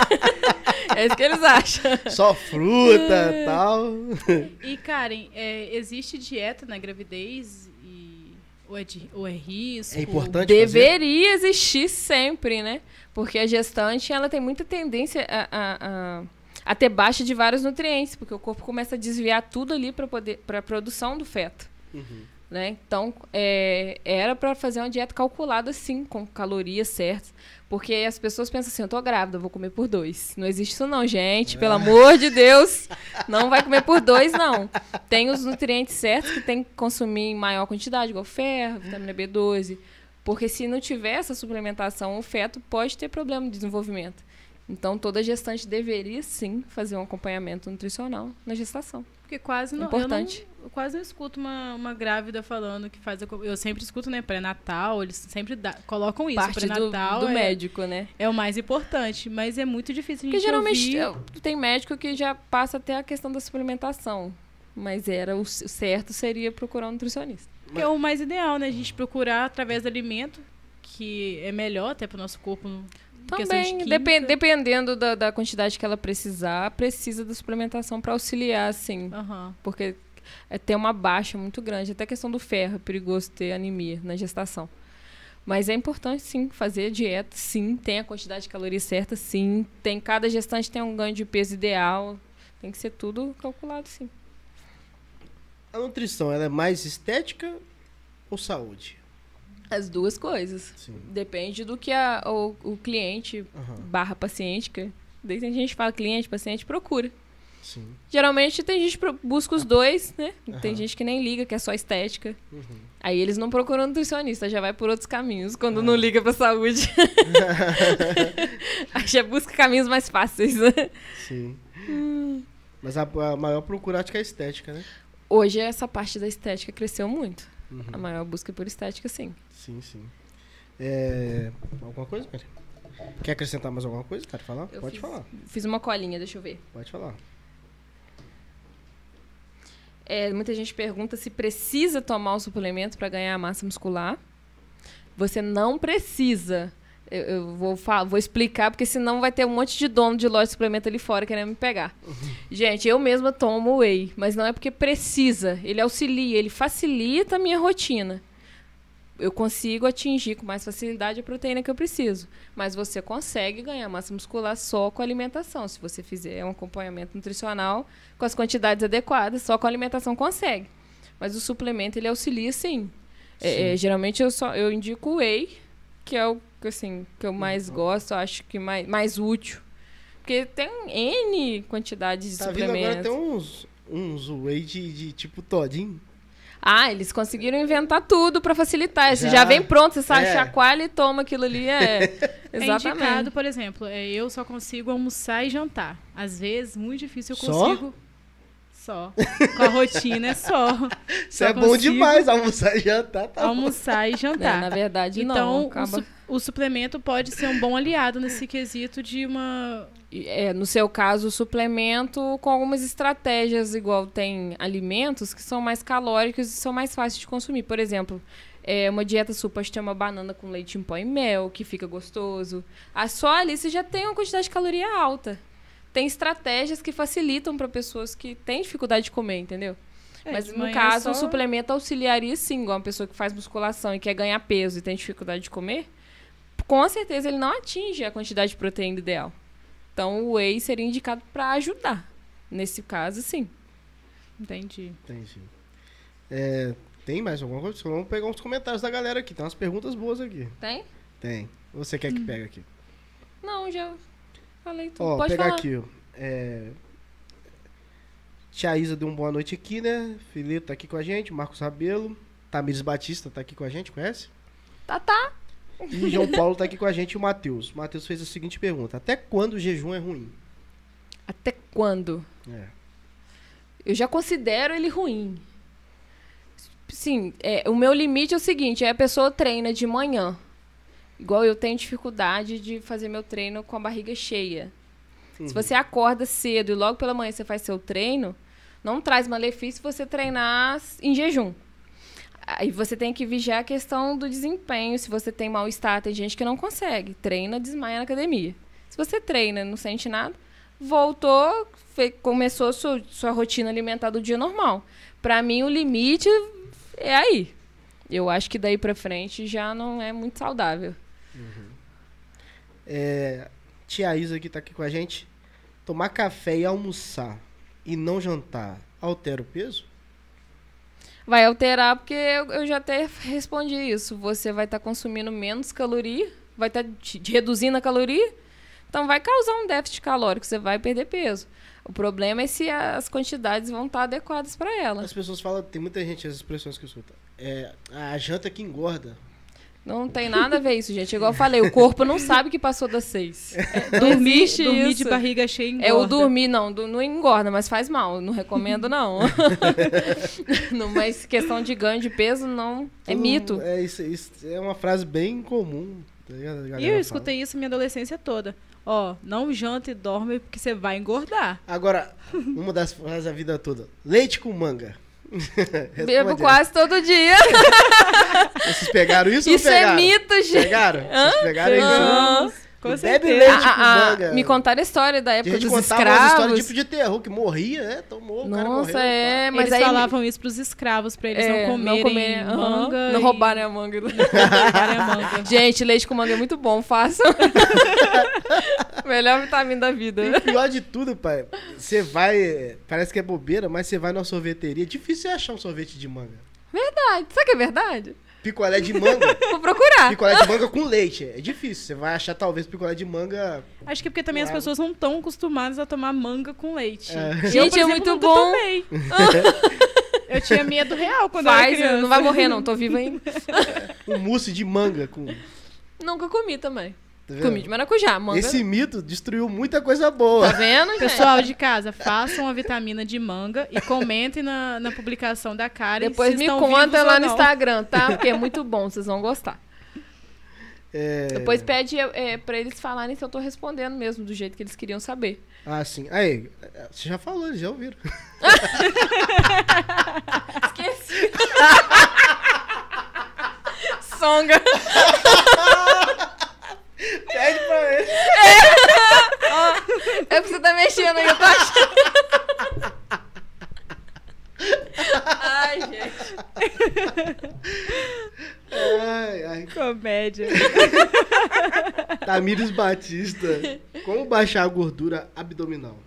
É isso que eles acham. Só fruta e tal. E, Karen, é, existe dieta na gravidez? E, ou, é de, ou é risco? É importante Deveria fazer? existir sempre, né? Porque a gestante, ela tem muita tendência a, a, a, a ter baixa de vários nutrientes, porque o corpo começa a desviar tudo ali para poder para a produção do feto. Uhum. Né? Então, é, era para fazer uma dieta calculada, sim, com calorias certas. Porque as pessoas pensam assim, eu tô grávida, eu vou comer por dois. Não existe isso não, gente. Pelo amor de Deus. Não vai comer por dois, não. Tem os nutrientes certos que tem que consumir em maior quantidade, igual ferro, vitamina B12. Porque se não tiver essa suplementação, o feto pode ter problema de desenvolvimento. Então, toda gestante deveria, sim, fazer um acompanhamento nutricional na gestação. Porque quase não, Importante. Eu, quase não escuto uma, uma grávida falando que faz. A, eu sempre escuto, né, pré-natal, eles sempre dá, colocam isso. Parte pré-natal do, do é, médico, né? É o mais importante, mas é muito difícil a gente Porque geralmente tem médico que já passa até a questão da suplementação. Mas era o certo seria procurar um nutricionista. Que é o mais ideal, né? A gente procurar através do alimento, que é melhor até para o nosso corpo também, de depend, dependendo da, da, quantidade que ela precisar, precisa da suplementação para auxiliar, sim. Uhum. Porque é, tem uma baixa muito grande. Até a questão do ferro, é perigoso ter anemia na gestação. Mas é importante, sim, fazer dieta, sim. Tem a quantidade de calorias certa, sim. Tem, cada gestante tem um ganho de peso ideal. Tem que ser tudo calculado, sim. A nutrição, ela é mais estética ou saúde? As duas coisas. Sim. Depende do que a, o, o cliente uhum. barra paciente, que daí tem gente fala cliente, paciente, procura. Sim. Geralmente tem gente que busca os dois, né? Uhum. Tem gente que nem liga, que é só estética. Uhum. Aí eles não procuram nutricionista, já vai por outros caminhos, quando uhum. não liga pra saúde. Aí já busca caminhos mais fáceis, né? Sim. Hum. Mas a, a, maior procura acho que é a estética, né? Hoje essa parte da estética cresceu muito. Uhum. A maior busca por estética, sim. Sim, sim. É... Alguma coisa? Quer acrescentar mais alguma coisa? Quer falar? Eu Pode fiz, falar. Fiz uma colinha, deixa eu ver. Pode falar. É, muita gente pergunta se precisa tomar o suplemento para ganhar massa muscular. Você não precisa. Eu, eu vou, vou explicar, porque senão vai ter um monte de dono de loja de suplemento ali fora querendo me pegar. Uhum. Gente, eu mesma tomo whey, mas não é porque precisa. Ele auxilia, ele facilita a minha rotina eu consigo atingir com mais facilidade a proteína que eu preciso. Mas você consegue ganhar massa muscular só com alimentação. Se você fizer um acompanhamento nutricional com as quantidades adequadas, só com alimentação consegue. Mas o suplemento ele auxilia sim. É, é, geralmente eu só eu indico o whey, que é o assim, que eu mais uhum. gosto, acho que mais, mais útil. Porque tem N quantidades de tá suplementos. Vindo agora tem uns, uns whey de, de tipo todinho. Ah, eles conseguiram inventar tudo para facilitar. Já, já vem pronto, você sabe, é. chacoalha e toma aquilo ali. É, é exatamente. É indicado, por exemplo, é, eu só consigo almoçar e jantar. Às vezes, muito difícil eu consigo... Só? Com a rotina é só. Isso é bom demais, almoçar e jantar. Tá almoçar bom. e jantar. É, na verdade, então, não. Então, acaba... o, o suplemento pode ser um bom aliado nesse quesito de uma é, no seu caso, o suplemento com algumas estratégias, igual tem alimentos que são mais calóricos e são mais fáceis de consumir. Por exemplo, é, uma dieta sua pode ter uma banana com leite em pó e mel, que fica gostoso. A só ali você já tem uma quantidade de caloria alta. Tem estratégias que facilitam para pessoas que têm dificuldade de comer, entendeu? É, Mas no caso, só... o suplemento auxiliaria sim, igual uma pessoa que faz musculação e quer ganhar peso e tem dificuldade de comer, com certeza ele não atinge a quantidade de proteína ideal. Então o whey seria indicado para ajudar. Nesse caso, sim. Entendi. Entendi. É, tem mais alguma coisa? Vamos pegar uns comentários da galera aqui. Tem umas perguntas boas aqui. Tem? Tem. Você quer que hum. pegue aqui? Não, já falei tudo. Ó, Pode pegar falar. aqui, ó. É... Tia Isa deu uma boa noite aqui, né? Felipe tá aqui com a gente, Marcos Rabelo, Tamires Batista tá aqui com a gente, conhece? Tá, tá. E João Paulo tá aqui com a gente o Matheus. O Matheus fez a seguinte pergunta: Até quando o jejum é ruim? Até quando? É. Eu já considero ele ruim. Sim, é, o meu limite é o seguinte: é a pessoa treina de manhã. Igual eu tenho dificuldade de fazer meu treino com a barriga cheia. Uhum. Se você acorda cedo e logo pela manhã você faz seu treino, não traz malefício você treinar em jejum. Aí você tem que vigiar a questão do desempenho. Se você tem mal-estar, tem gente que não consegue. Treina, desmaia na academia. Se você treina não sente nada, voltou, começou sua, sua rotina alimentar do dia normal. Para mim, o limite é aí. Eu acho que daí para frente já não é muito saudável. Uhum. É, tia Isa que tá aqui com a gente. Tomar café e almoçar e não jantar altera o peso? Vai alterar porque eu, eu já até respondi isso. Você vai estar tá consumindo menos caloria, vai estar tá reduzindo a caloria, então vai causar um déficit calórico, você vai perder peso. O problema é se as quantidades vão estar tá adequadas para ela. As pessoas falam, tem muita gente, as expressões que escuta. É, a janta que engorda. Não tem nada a ver isso, gente. Igual eu falei, o corpo não sabe que passou das seis. É, dormir, dormir de barriga cheia engorda. É o dormir, não, do, não engorda, mas faz mal. Não recomendo, não. não. Mas questão de ganho de peso, não. É mito. É, isso, isso é uma frase bem comum. Tá e eu escutei fala. isso minha adolescência toda. Ó, não janta e dorme porque você vai engordar. Agora, uma das frases da vida toda. Leite com manga. Bebo quase todo dia. Vocês pegaram isso Isso ou é mito, gente. Pegaram? Vocês pegaram isso? Com Bebe certeza. leite com manga. Me contaram a história da época a dos escravos. tipo de terror, que morria, né? Tomou, o cara Nossa, morreu. é, mas eles aí... falavam isso pros escravos, pra eles É, não comerem comerem, aham, manga. Não roubarem a manga. roubarem a manga. Gente, leite com manga é muito bom, façam. Melhor vitamina da vida. E o pior de tudo, pai, você vai. Parece que é bobeira, mas você vai numa sorveteria. É difícil achar um sorvete de manga. Verdade. Sabe que é verdade? Picolé de manga. Vou procurar. picolé de manga com leite. É difícil. Você vai achar talvez picolé de manga. Acho que é porque também as pessoas não estão acostumadas a tomar manga com leite. É. Eu, por Gente, é exemplo, muito bom. tomei. eu tinha medo real quando eu era Faz, criança. não vai morrer não, tô viva ainda. Um mousse de manga com. Nunca comi também. Tá? Comi de maracujá, manga. Esse mito destruiu muita coisa boa. Tá vendo, gente? Pessoal de casa, façam a vitamina de manga e comentem na, na publicação da Karen Depois me conta lá no. Instagram, tá? Porque é muito bom, vocês vão gostar. É... Depois pede é, pra eles falarem se eu tô respondendo mesmo, do jeito que eles queriam saber. Ah, sim. Aí, você já falou, eles já ouviram. Esqueci. Songa. Pede pra ele. É porque você tá mexendo aí, eu tô achando. Ai, gente. Ai, ai. Comédia. Tamires Batista. Como baixar a gordura abdominal?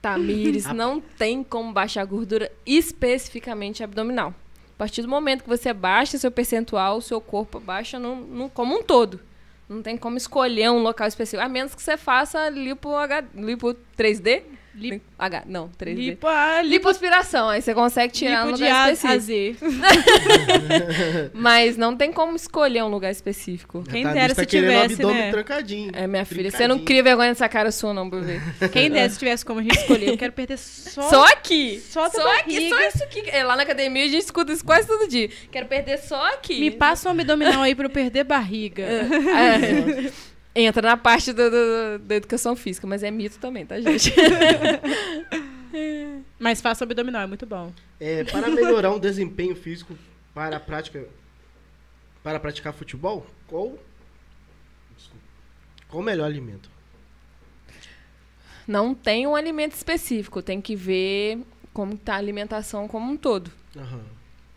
Tamires, não tem como baixar a gordura especificamente abdominal. A partir do momento que você baixa seu percentual, o seu corpo baixa no, no- como um todo. Não tem como escolher um local específico. A menos que você faça lipo, H, lipo 3D. Lip- H, não, 3D. Lipo, ah, lipo, Lipoaspiração, aí você consegue tirar lipo um de lugar específico. Z. Mas não tem como escolher um lugar específico. Quem dera se tivesse, abdômen né? trancadinho. É, minha filha, você não cria vergonha nessa cara sua, não, pra ver. Quem dera se tivesse como a gente escolher. Eu quero perder só... Só aqui. Só Só aqui, só isso aqui. É, Lá na academia a gente escuta isso quase todo dia. Quero perder só aqui. Me passa um abdominal aí pra eu perder barriga. É. Entra na parte do- do- da educação física, mas é mito também, tá, gente? Mas faça abdominal, é muito bom. É, para melhorar um desempenho físico para a prática para praticar futebol, qual Desculpa. qual o melhor alimento? Não tem um alimento específico, tem que ver como tá a alimentação como um todo. Aham.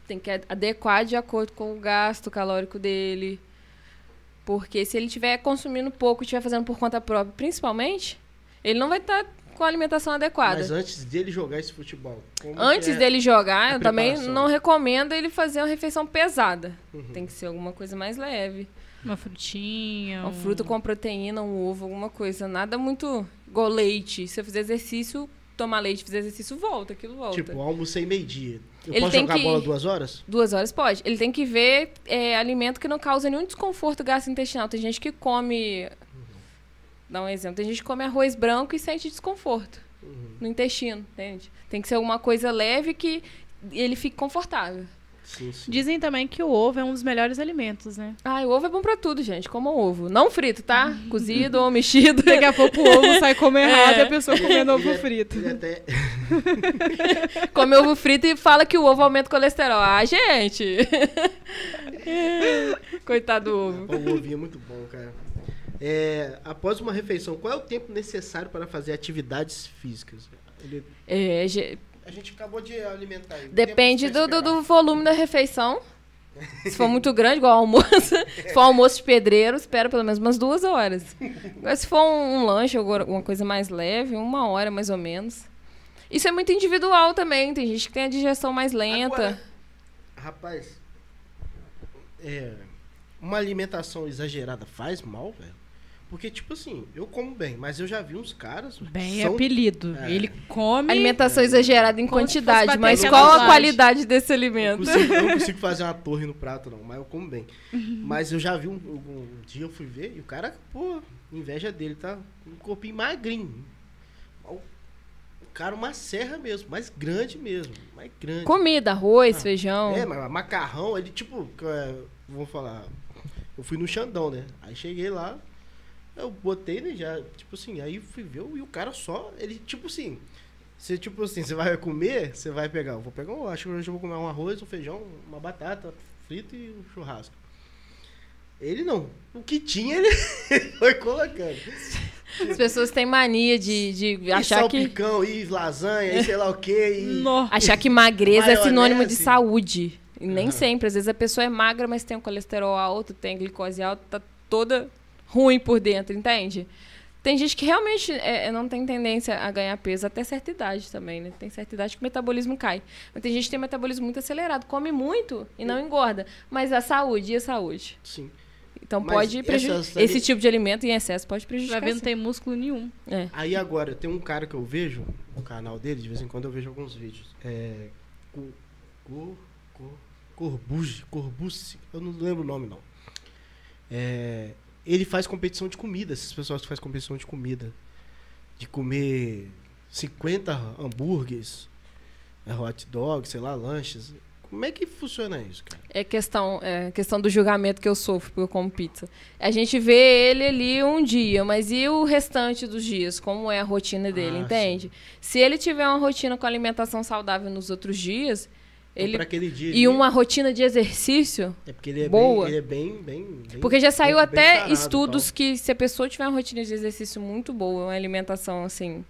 Tem que adequar de acordo com o gasto calórico dele. Porque se ele estiver consumindo pouco e estiver fazendo por conta própria, principalmente, ele não vai estar com a alimentação adequada. Mas antes dele jogar esse futebol, Antes é? dele jogar, eu também não recomendo ele fazer uma refeição pesada. Uhum. Tem que ser alguma coisa mais leve. Uma frutinha. Uma um- fruta com proteína, um ovo, alguma coisa. Nada muito igual leite. Se eu fizer exercício, tomar leite, fizer exercício, volta, aquilo volta. Tipo, almocei meio-dia. Eu ele posso tem jogar que bola duas horas? Duas horas pode. Ele tem que ver é, alimento que não causa nenhum desconforto gastrointestinal. Tem gente que come. Dá um exemplo. Tem gente que come arroz branco e sente desconforto no intestino, entende? Tem que ser alguma coisa leve que ele fique confortável. Sim, sim. Dizem também que o ovo é um dos melhores alimentos, né? Ah, o ovo é bom pra tudo, gente. Como ovo. Não frito, tá? Cozido ou mexido. Daqui a pouco o ovo sai como errado É. e a pessoa comendo ovo é- frito. ele até... Come ovo frito e fala que o ovo aumenta o colesterol. Ah, gente! Coitado do ovo. O ovinho é muito bom, cara. É, após uma refeição, qual é o tempo necessário para fazer atividades físicas? Ele- É, a gente acabou de alimentar. aí. Depende do, do, do volume da refeição. Se for muito grande, igual almoço. Se for almoço de pedreiro, espera pelo menos umas duas horas. Agora, se for um, um lanche ou alguma coisa mais leve, uma hora mais ou menos. Isso é muito individual também. Tem gente que tem a digestão mais lenta. Agora, rapaz, é, uma alimentação exagerada faz mal, velho? Porque, tipo assim, eu como bem, mas eu já vi uns caras. Bem são- apelido. É. Ele come. Alimentação exagerada em quantidade, mas qual a qualidade desse Eu alimento? consigo, eu não consigo fazer uma torre no prato, não, mas eu como bem. Mas eu já vi um, um- um dia eu fui ver e o cara, pô, inveja dele, tá? Um corpinho magrinho. O cara, uma serra mesmo, mais grande mesmo, mais grande. Comida, arroz, Ah, feijão. É, mas macarrão, ele tipo, é, vamos falar, eu fui no Xandão, né? Aí cheguei lá, eu botei, né, já, tipo assim, aí fui ver e o cara só, ele tipo assim, você tipo assim, você vai comer, você vai pegar, eu vou pegar, um, acho que hoje eu vou comer um arroz, um feijão, uma batata frita e um churrasco. Ele não, o que tinha ele foi colocando. As pessoas têm mania de, de E achar que, salpicão, e lasanha, e sei lá o quê, e... Achar que magreza é sinônimo de saúde. E nem Aham. sempre. Às vezes a pessoa é magra, mas tem um colesterol alto, tem glicose alta, tá toda ruim por dentro, entende? Tem gente que realmente é, não tem tendência a ganhar peso até certa idade também, né? Tem certa idade que o metabolismo cai. Mas tem gente que tem metabolismo muito acelerado, come muito e não engorda. Mas a saúde e a saúde? Sim. Então Mas pode prejudicar. ali- Esse tipo de alimento em excesso pode Vai prejudicar. ver, não tem músculo nenhum. É. Aí agora, tem um cara que eu vejo no canal dele, de vez em quando eu vejo alguns vídeos. É. Cor. Cor. Cor. Corbucci. Corbucci. Eu não lembro o nome, não. É. Ele faz competição de comida, esses pessoas que fazem competição de comida. De comer 50 hambúrgueres, é, hot dog, sei lá, lanches. Como é que funciona isso, cara? É questão, é questão do julgamento que eu sofro porque eu como pizza. A gente vê ele ali um dia, mas e o restante dos dias? Como é a rotina dele, Ah, entende? Se ele tiver uma rotina com alimentação saudável nos outros dias, ele pra aquele dia. e ali, uma rotina de exercício, É porque ele é boa. bem. Ele é bem. bem, bem porque já saiu bem até sarado e estudos tal. que se a pessoa tiver uma rotina de exercício muito boa, uma alimentação assim,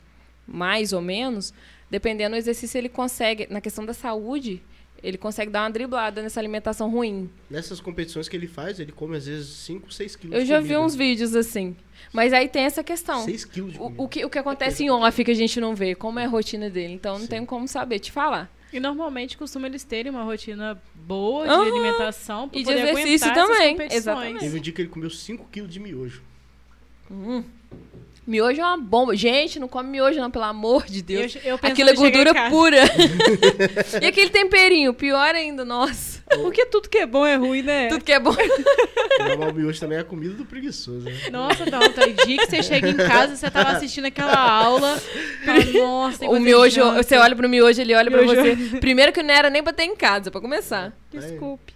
mais ou menos, dependendo do exercício ele consegue, na questão da saúde, ele consegue dar uma driblada nessa alimentação ruim. Nessas competições que ele faz, ele come às vezes 5, 6 quilos Eu já vi uns vídeos assim. Mas aí tem essa questão. 6 quilos de comida. O, o que, o que acontece em off que a gente não vê, como é a rotina dele. Então não Sim. tem como saber te falar. E normalmente costumam eles terem uma rotina boa de Aham. alimentação pra E de poder exercício aguentar essas também, competições. exatamente. Teve um dia que ele comeu 5 quilos de miojo. Miojo é uma bomba. Gente, não come miojo não, pelo amor de Deus. Eu, eu Aquilo é gordura pura. e aquele temperinho, pior ainda, nossa. Porque tudo que é bom é ruim, né? Tudo que é bom. Mas o miojo também é a comida do preguiçoso, né? Nossa, não, tem dia que você chega em casa, você tava assistindo aquela aula, fala, nossa, O miojo, janta. você olha pro miojo, ele olha pra Miojo. você. Primeiro que não era nem pra ter em casa, pra começar. Desculpe.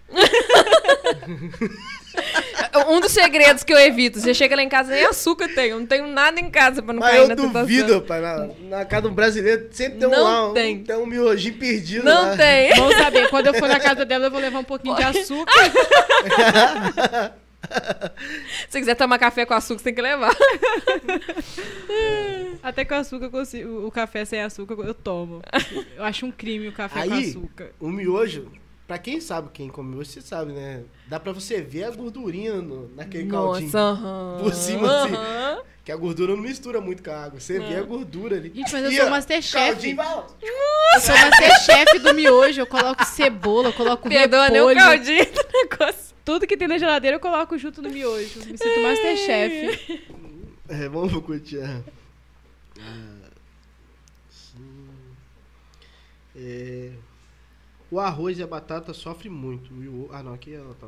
Um dos segredos que eu evito, você chega lá em casa, nem açúcar tem. Eu não tenho nada em casa pra não Mas cair eu na tentação. duvido, rapaz. Na, na casa do brasileiro sempre tem um Não lá, um, tem. tem um miojinho perdido Não lá. tem. Vamos saber, quando eu for na casa dela, eu vou levar um pouquinho de açúcar. Se você quiser tomar café com açúcar, você tem que levar. Até com açúcar, eu consigo, o café sem açúcar eu tomo. Eu acho um crime o café com Aí, açúcar. o miojo, pra quem sabe quem come miojo, você sabe, né? Dá pra você ver a gordurinha no, naquele caldinho. Nossa, aham. Por cima, assim. aham. Que a gordura não mistura muito com a água. Você vê a gordura ali. Gente, mas eu E, sou ó, Masterchef. Caldinho vai. Eu sou Masterchef do miojo, eu coloco cebola, eu coloco Perdoa nem o repolho. caldinho do negócio. Tudo que tem na geladeira eu coloco junto no miojo. Me sinto Masterchef. É, vamos continuar. Ah, sim. É, O arroz e a batata sofrem muito. E o... Ah, não, aqui ela tá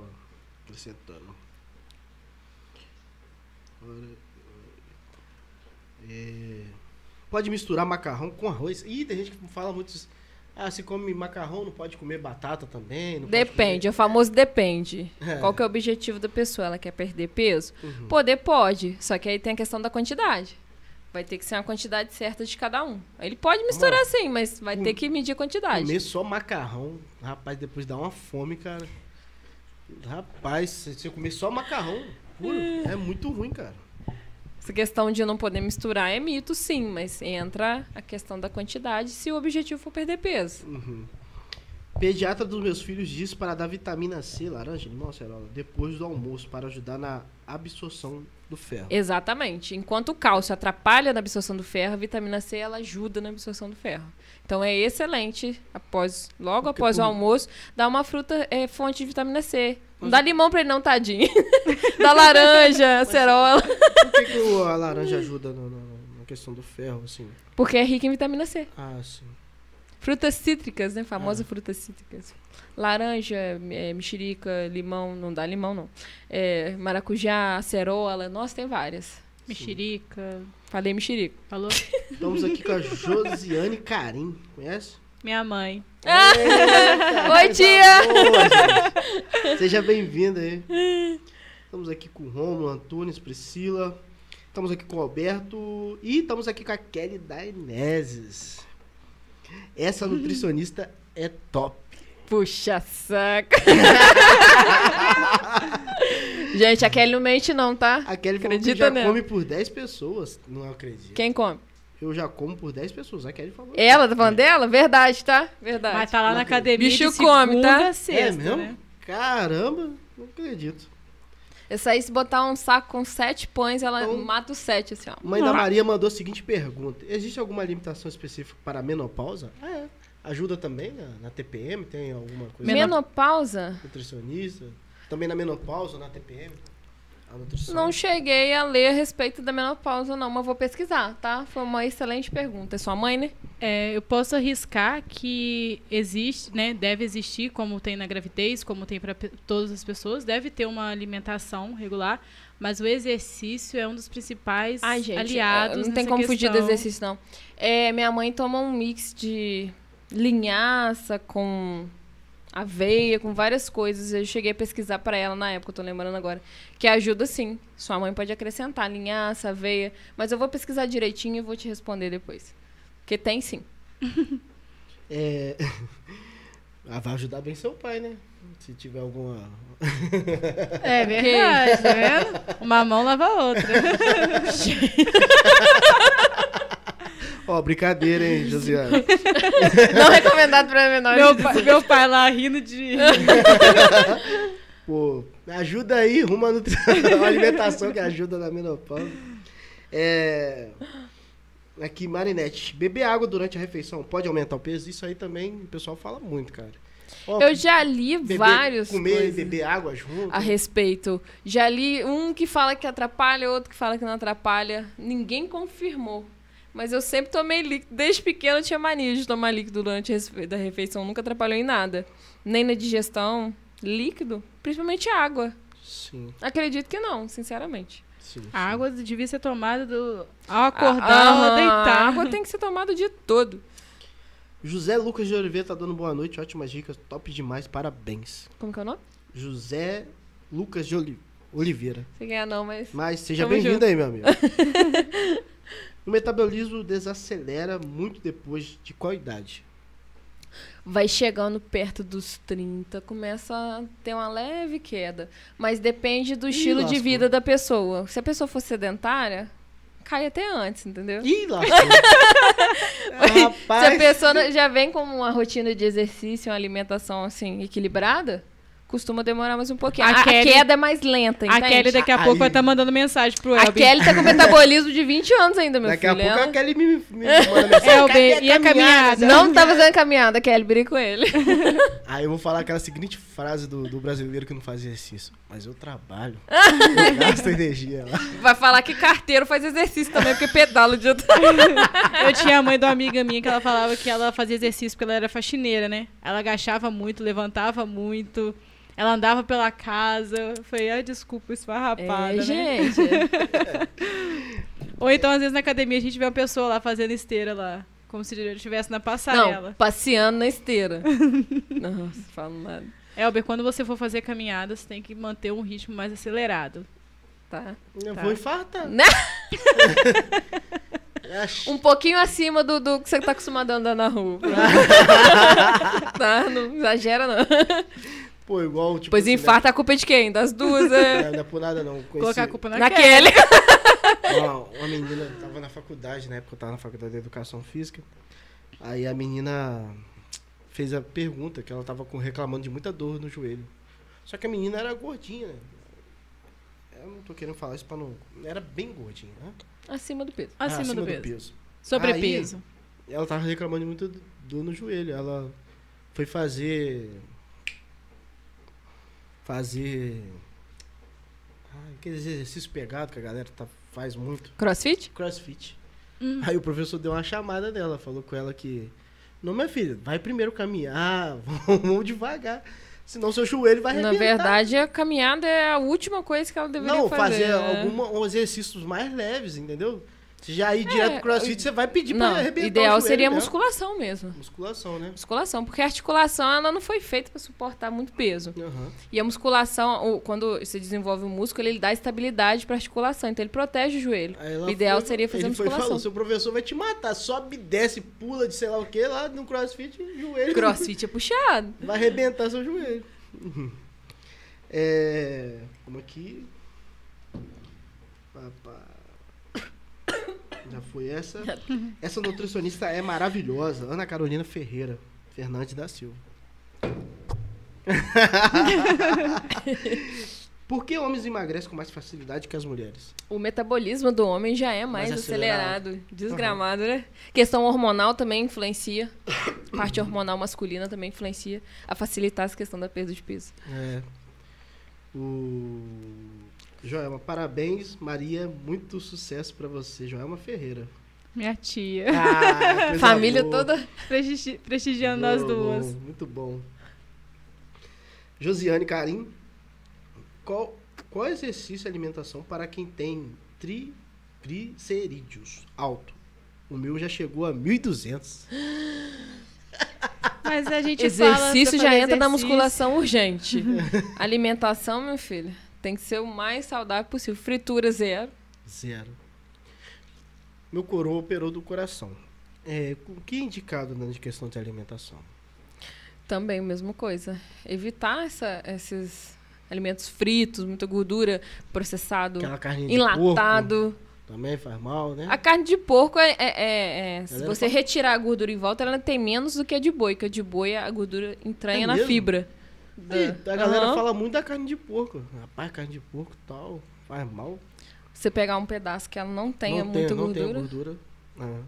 acrescentando. É... Pode misturar macarrão com arroz. Ih, tem gente que fala muito isso. Ah, se come macarrão, não pode comer batata também? depende, comer... o famoso depende. É. Qual que é o objetivo da pessoa? Ela quer perder peso? Uhum. Poder pode, só que aí tem a questão da quantidade. Vai ter que ser uma quantidade certa de cada um. Ele pode misturar sim, mas vai ter que medir a quantidade. Comer só macarrão, rapaz, depois dá uma fome, cara. Rapaz, se você comer só macarrão puro, é, é muito ruim, cara. Essa questão de não poder misturar é mito, sim, mas entra a questão da quantidade se o objetivo for perder peso. Uhum. Pediatra dos meus filhos diz para dar vitamina C, laranja, limão, acerola, depois do almoço, para ajudar na absorção do ferro. Exatamente. Enquanto o cálcio atrapalha na absorção do ferro, a vitamina C ela ajuda na absorção do ferro. Então é excelente, após, logo Porque após por... o almoço, dar uma fruta é fonte de vitamina C. Não dá limão pra ele não, tadinho. dá laranja, acerola. Por que, que a laranja ajuda no, no, na questão do ferro, assim? Porque é rica em vitamina C. Ah, sim. Frutas cítricas, né? Famosas ah. frutas cítricas. Laranja, é, mexerica, limão, não dá limão, não. É, maracujá, acerola, nossa, tem várias. Mexerica. Falei mexerica. Falou? Estamos aqui com a Josiane Carim. Conhece? Minha mãe. Oi, tia! Boa, Seja bem-vinda aí. Estamos aqui com o Romulo, Antunes, Priscila. Estamos aqui com o Alberto. E estamos aqui com a Kelly Dainezes. Essa nutricionista é top. Puxa saca. Gente, a Kelly não mente não, tá? A Kelly Acredita já nela. come por 10 pessoas. Não acredito. Quem come? Eu já como por 10 pessoas. A Kelly falou. Ela tá falando é. dela? Verdade, tá? Verdade. Mas tá lá na academia Bicho come, tá? Sexta, é mesmo? Né? Caramba, não acredito. Eu saí se botar um saco com sete pães, ela então, mata os sete, assim, ó. Mãe da Maria mandou a seguinte pergunta. Existe alguma limitação específica para a menopausa? Ah, é. Ajuda também na, na, TPM? Tem alguma coisa? Menopausa? Nutricionista? Também na menopausa, na TPM? Não cheguei a ler a respeito da menopausa, não, mas vou pesquisar, tá? Foi uma excelente pergunta. É sua mãe, né? É, eu posso arriscar que existe, né? Deve existir, como tem na gravidez, como tem para todas as pessoas, deve ter uma alimentação regular, mas o exercício é um dos principais Ai, gente, aliados. Não tem como questão. fugir do exercício, não. É, minha mãe toma um mix de linhaça com aveia, com várias coisas. Eu cheguei a pesquisar para ela na época, eu tô lembrando agora. Que ajuda sim. Sua mãe pode acrescentar linhaça, aveia. Mas eu vou pesquisar direitinho e vou te responder depois. Porque tem sim. é. Ah, vai ajudar bem seu pai, né? Se tiver alguma. É verdade, tá vendo? Uma mão lava a outra. Ó, brincadeira, hein, Josiane? Não recomendado pra menores. Meu, pai, meu pai lá rindo de. Pô, ajuda aí, rumo a alimentação que ajuda na menopausa. É. Aqui, Marinette, beber água durante a refeição pode aumentar o peso? Isso aí também o pessoal fala muito, cara. Ó, eu já li beber, vários. Comer coisas e beber água junto. A respeito. Já li um que fala que atrapalha, outro que fala que não atrapalha. Ninguém confirmou. Mas eu sempre tomei líquido. Desde pequeno eu tinha mania de tomar líquido durante a refeição. Nunca atrapalhou em nada. Nem na digestão. Líquido. Principalmente água. Sim. Acredito que não, sinceramente. Sim, sim. A água devia ser tomada do... ao acordar, ao deitar. A água tem que ser tomada o dia todo. José Lucas de Oliveira tá dando boa noite. Ótimas dicas. Top demais. Parabéns. Como que é o nome? José Lucas de Oliveira. Você ganha não, mas... Mas seja bem-vindo aí, meu amigo. O metabolismo desacelera muito depois de qual idade? Vai chegando perto dos 30, começa a ter uma leve queda. Mas depende do Ih, estilo lascou. de vida da pessoa. Se a pessoa for sedentária, cai até antes, entendeu? Ih, Se a pessoa já vem com uma rotina de exercício, uma alimentação assim equilibrada, costuma demorar mais um pouquinho. A, a, Kelly, a queda é mais lenta, entende? A Kelly daqui a pouco vai estar tá mandando mensagem pro Elber. A Kelly tá com metabolismo de 20 anos ainda, meu daqui filho. Daqui a pouco a Kelly me, me manda mensagem. Elber, e a caminhada? Não tá fazendo caminhada, Kelly, briga com ele. Aí eu vou falar aquela seguinte frase do, do brasileiro que não faz exercício. Mas eu trabalho. eu gasto energia lá. Vai falar que carteiro faz exercício também, porque pedala de outro. Eu tinha a mãe de uma amiga minha que ela falava que ela fazia exercício porque ela era faxineira, né? Ela agachava muito, levantava muito. Ela andava pela casa. Foi, ah, desculpa, esfarrapada, é, né? gente. Ou então, às vezes, na academia, a gente vê uma pessoa lá fazendo esteira lá. Como se estivesse na passarela. Não, passeando na esteira. Nossa, falo nada. Elber, quando você for fazer caminhadas, você tem que manter um ritmo mais acelerado. Tá. Eu Tá. vou infartar. Né? Um pouquinho acima do, do que você tá acostumado a andar na rua. tá? Não exagera, não. Pô, igual, tipo. Pois assim, infarta a culpa é de quem? Das duas, é. Não, não é por nada, não. Conheci Colocar a culpa na, Naquele. uma, uma menina, tava na faculdade, na época eu tava na faculdade de educação física. Aí a menina fez a pergunta que ela tava reclamando de muita dor no joelho. Só que a menina era gordinha, né? Eu não tô querendo falar isso pra não. Era bem gordinha, né? Acima do peso. Ah, Acima, do, peso. Aí- Sobrepeso. Ela tava reclamando de muita dor no joelho. Ela foi fazer. Fazer. Ah, aqueles exercícios pegados que a galera tá- faz muito. Crossfit? Crossfit. Hum. Aí o professor deu uma chamada dela, falou com ela que. Não, minha filha, vai primeiro caminhar, vamos devagar. Senão seu joelho vai Na arrebentar. verdade, a caminhada é a última coisa que ela deveria Não, fazer. fazer né? alguma, uns exercícios mais leves, entendeu? Se já ir direto pro crossfit, você vai pedir Não, pra arrebentar. ideal o joelho seria mesmo. musculação mesmo. Musculação, né? Musculação, porque a articulação ela não foi feita para suportar muito peso. Aham. E a musculação, quando você desenvolve o músculo, ele dá estabilidade para articulação, então ele protege o joelho. Ela O ideal foi- seria fazer ele musculação. falou, seu professor vai te matar, sobe, desce, pula de sei lá o que lá no crossfit, joelho. Crossfit é puxado. Vai arrebentar seu joelho. É. Como aqui. Papá. Já foi essa. Essa nutricionista é maravilhosa. Ana Carolina Ferreira. Fernandes da Silva. Por que homens emagrecem com mais facilidade que as mulheres? O metabolismo do homem já é mais, Mais acelerado. acelerado. Desgramado, né? Questão hormonal também influencia. Parte hormonal masculina também influencia a facilitar essa questão da perda de peso. É. O. Joelma, parabéns, Maria. Muito sucesso pra você, Joelma Ferreira. Minha tia. Ah, Família boa. toda. Prestigi- Prestigiando nós Boa, duas. bom, muito bom. Josiane Carim, qual, qual exercício e alimentação para quem tem triglicerídeos alto? O meu já chegou a 1.200. Mas a gente Exercício fala já entra na fazer musculação urgente. Alimentação, meu filho, tem que ser o mais saudável possível. Fritura zero. Zero. Meu coroa operou do coração. É, o que é indicado na questão de alimentação? Também, mesma coisa. Evitar essa- esses alimentos fritos, muita gordura, processado, enlatado. também faz mal, né? A carne de porco é. é- é- é- se Galera você fala- retirar a gordura em volta, ela tem menos do que a de boi, que a de boi a gordura entranha É na mesmo? fibra. Da- a galera Aham. fala muito da carne de porco. Rapaz, carne de porco e tal, faz mal. Você pegar um pedaço que ela não tenha não muita tem, não gordura. tem gordura. Ah.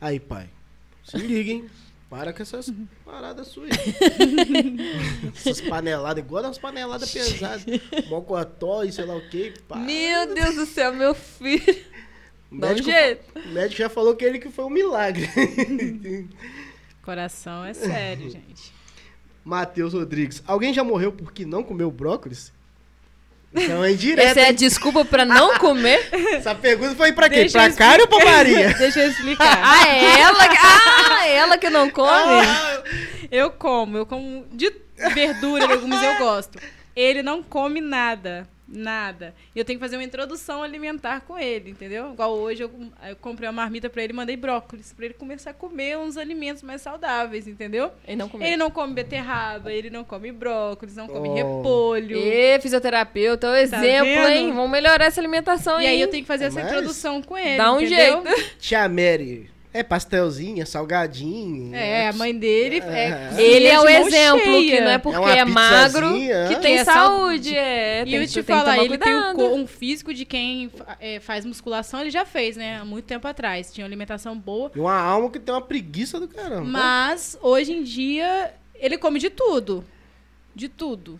Aí, pai, se liguem. Para com essas paradas suas. essas paneladas, igual das paneladas pesadas. Mocotó e sei lá o que. Meu Deus do céu, meu filho. O um médico, jeito. o médico já falou que ele que foi um milagre. Coração é sério, gente. Matheus Rodrigues. Alguém já morreu porque não comeu brócolis? Então é indireta. Essa é a hein? desculpa pra não comer? Essa pergunta foi pra quem? Deixa Pra Cário ou pra Maria? Deixa eu explicar. Ah, é ela? que- Ah, ela que não come? Ah, Eu como, eu como de verdura, legumes eu gosto. Ele não come nada, nada. E eu tenho que fazer uma introdução alimentar com ele, entendeu? Igual hoje eu, eu comprei uma marmita pra ele e mandei brócolis, pra ele começar a comer uns alimentos mais saudáveis, entendeu? Ele não comeu. Ele não come beterraba, ele não come brócolis, não come Oh. repolho. Ê, fisioterapeuta, o exemplo, Tá hein? Vamos melhorar essa alimentação E aí eu tenho que fazer essa Mas introdução com ele. Dá um entendeu? jeito. Tia Mary, é pastelzinho, é salgadinho. É, a mãe dele é. É. Ele é o exemplo, cheia. que não é porque uma é, magro que tem é saúde. É, E tem eu que- te tem falar, ele tem um, cuidado. um físico de quem é, faz musculação, ele já fez, né? Há muito tempo atrás. Tinha uma alimentação boa. E uma alma que tem uma preguiça do caramba. Mas, hoje em dia, ele come de tudo. De tudo.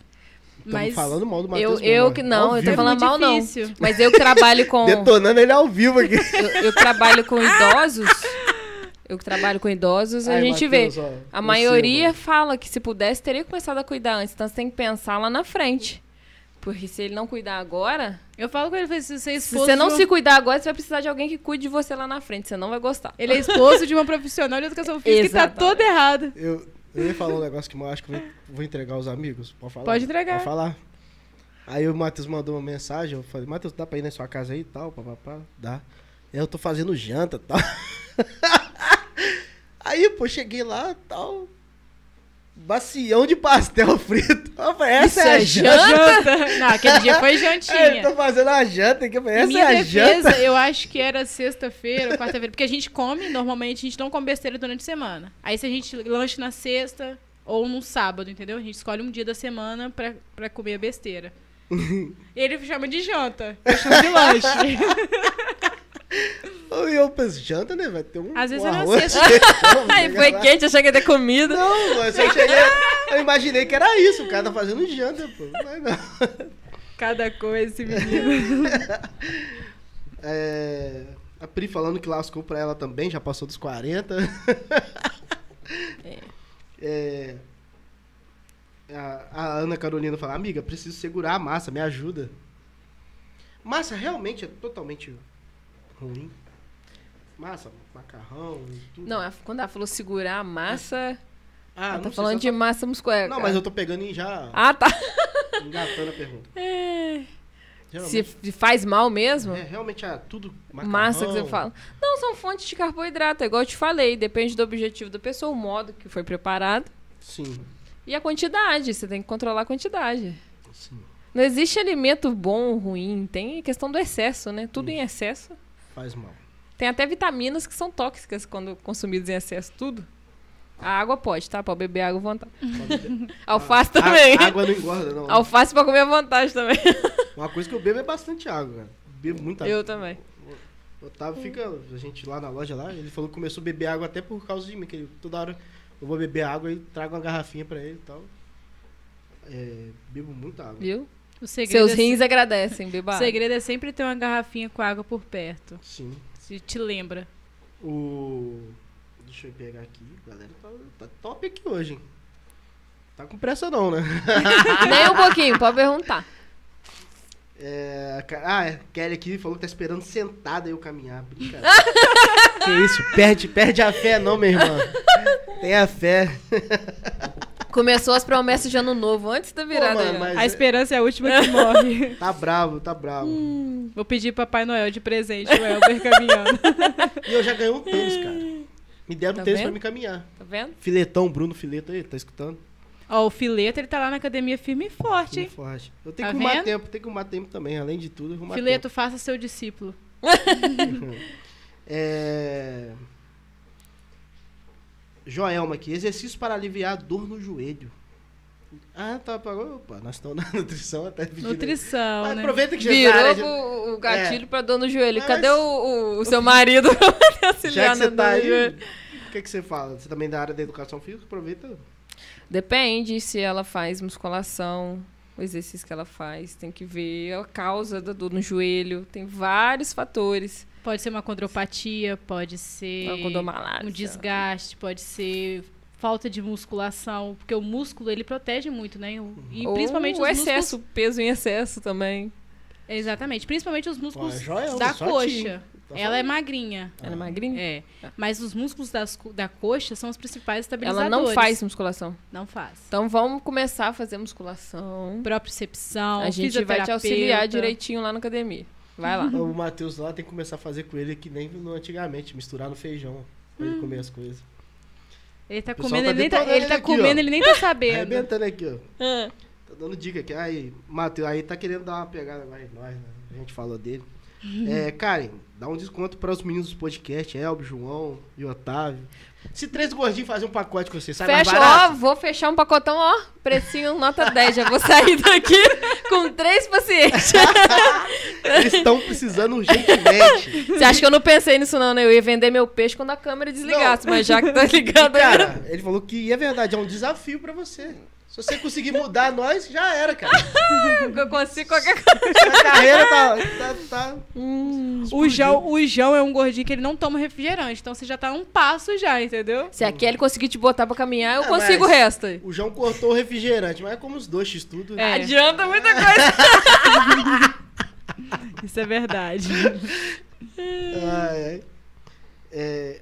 Estamos falando mal do Matheus. Eu, eu que não, eu tô falando é mal difícil. não. Mas eu que trabalho com. Detonando ele ao vivo aqui. Eu, eu trabalho com idosos. Eu que trabalho com idosos, Ai, a gente Mateus, vê. Ó, a maioria seu, fala que se pudesse, teria começado a cuidar antes. Então você tem que pensar lá na frente. Porque se ele não cuidar agora. Eu falo com ele, se você é Se você não se cuidar agora, você vai precisar de alguém que cuide de você lá na frente. Você não vai gostar. Ele é esposo de uma profissional de educação física que tá todo errado. Eu, eu ia falar um negócio que eu acho que eu vou entregar aos amigos. Pode falar? Pode entregar. Pode falar. Aí o Matheus mandou uma mensagem, eu falei, Matheus, dá pra ir na sua casa aí e tal, papapá? Dá. Eu tô fazendo janta e tal. aí, pô, cheguei lá tal. Bacião de pastel frito. Essa Isso é a janta? janta? Não, aquele dia foi jantinha. É, tô fazendo a janta aqui. Essa minha é a defesa, janta. eu acho que era sexta-feira, quarta-feira. Porque a gente come, normalmente, a gente não come besteira durante a semana. Aí se a gente lanche na sexta ou no sábado, entendeu? A gente escolhe um dia da semana pra, pra comer a besteira. Ele chama de janta. Eu chamo de lanche. E eu penso, janta, né? Vai ter um. Às vezes um eu não sei. Aí foi lá. quente, achei que ia ter comida. Não, mas eu cheguei. Eu imaginei que era isso. O cara tá fazendo janta, pô. Mas não. Cada coisa, esse menino. É, a Pri falando que lascou pra ela também, já passou dos 40. É. é a, a Ana Carolina fala, amiga, preciso segurar a massa, me ajuda. Massa realmente é totalmente ruim. Massa, macarrão, tudo. Não, quando ela falou segurar a massa. Ah, ela tá falando de tá... massa muscular. Não, mas eu tô pegando em já. Ah, tá. Engatando a pergunta. É. Se faz mal mesmo? É, realmente é tudo macarrão. Massa que você fala. Não, são fontes de carboidrato, é igual eu te falei. Depende do objetivo da pessoa, o modo que foi preparado. Sim. E a quantidade, você tem que controlar a quantidade. Sim. Não existe alimento bom ou ruim, tem questão do excesso, né? Tudo em excesso faz mal. Tem até vitaminas que são tóxicas quando consumidas em excesso, tudo. A água pode, tá? Pode beber água à vontade. Alface a, também. A, água não engorda, não. Alface pra comer à vontade também. Uma coisa que eu bebo é bastante água, cara. Bebo muita água. Eu também. O Otávio fica, a gente lá na loja lá, ele falou que começou a beber água até por causa de mim, que ele, toda hora eu vou beber água e trago uma garrafinha pra ele e tal. É, bebo muita água. Viu? Seus é rins se... agradecem, beba. O segredo é sempre ter uma garrafinha com água por perto. Sim. Se te lembra. O. Deixa eu pegar aqui. Galera, tá, tá top aqui hoje, hein? Tá com pressa não, né? Nem um pouquinho, pode perguntar. É, ah, é, Kelly aqui falou que tá esperando sentada eu caminhar. Brincadeira. que isso? Perde, perde a fé não, minha irmã. Tenha fé. Começou as promessas de ano novo, antes da virada. Pô, mano, a é- esperança é... a última que morre. Tá bravo, tá bravo. Hum, vou pedir Papai Noel de presente, o Elber caminhando. e eu já ganhei um tênis, cara. Me deram tá um tênis vendo? pra me caminhar. Tá vendo? Filetão, Bruno Fileto aí, tá escutando? Ó, o Fileto, ele tá lá na academia firme e forte, hein? forte. Eu tenho tá que arrumar vendo? tempo, tenho que arrumar tempo também, além de tudo, arrumar Fileto, tempo. faça seu discípulo. é... Joelma aqui, exercício para aliviar a dor no joelho. Ah, tá. Opa, nós estamos na nutrição até pedindo. Nutrição, mas né? Aproveita que já Virou de... o, o gatilho é. pra dor no joelho. Mas, Cadê o, o, o seu marido pra auxiliar já que você tá aí, O que, que você fala? Você também é da área da educação física? Aproveita. Depende se ela faz musculação, o exercício que ela faz. Tem que ver a causa da dor no joelho. Tem vários fatores. Pode ser uma condropatia, pode ser um desgaste, pode ser falta de musculação, porque o músculo ele protege muito, né? E Ou principalmente o excesso, músculos... peso em excesso também. Exatamente, principalmente os músculos Joel, da coxa. Tá ela é magrinha. Ela é magrinha? É. Mas os músculos das, da coxa são os principais estabilizadores. Ela não faz musculação. Não faz. Então vamos começar a fazer musculação. Propriocepção, A gente vai te auxiliar direitinho lá na academia. Vai lá. O Matheus lá tem que começar a fazer com ele que nem no antigamente, misturar no feijão pra hum. ele comer as coisas. Ele tá comendo, tá ele, nem tá, ele tá aqui, comendo, ó. ele nem tá sabendo. Arrebentando aqui, ó. Ah. Tá dando dica aqui. Aí, Matheus, aí tá querendo dar uma pegada mais nós, né? A gente falou dele. É, Karen, dá um desconto para os meninos do podcast, Elbio, João e Otávio. Se três gordinhos fazem um pacote com você, sai Fecha, mais barato. ó, vou fechar um pacotão, ó, precinho nota 10. Já vou sair daqui com três pacientes. Eles estão precisando urgentemente. Você acha que eu não pensei nisso não, né? Eu ia vender meu peixe quando a câmera desligasse, não. mas já que tá ligado... Cara, ele falou que é verdade, é um desafio para você. Se você conseguir mudar nós, já era, cara. Eu consigo qualquer coisa. A carreira tá. tá, tá hum, o, João, o João é um gordinho que ele não toma refrigerante. Então você já tá um passo já, entendeu? Se a Kelly conseguir te botar pra caminhar, eu é, consigo o resto. O João cortou o refrigerante, mas é como os dois x-tudo. É. Adianta muita coisa. Isso é verdade. ai, ai. É...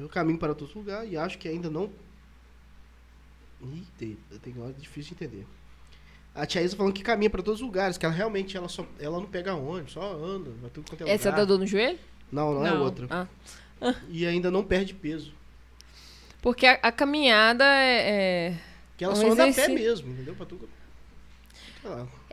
Eu caminho para outros lugares e acho que ainda não. Ih, tem, hora difícil de entender. A tia Isa falando que caminha para todos os lugares, que ela realmente ela só, ela não pega ônibus, só anda, vai tudo quanto é Essa da dor no joelho? Não, não, é não. é outra. Ah. E ainda não perde peso. Porque a, a caminhada é, é. Que ela um só anda a pé mesmo, entendeu? Pra tudo.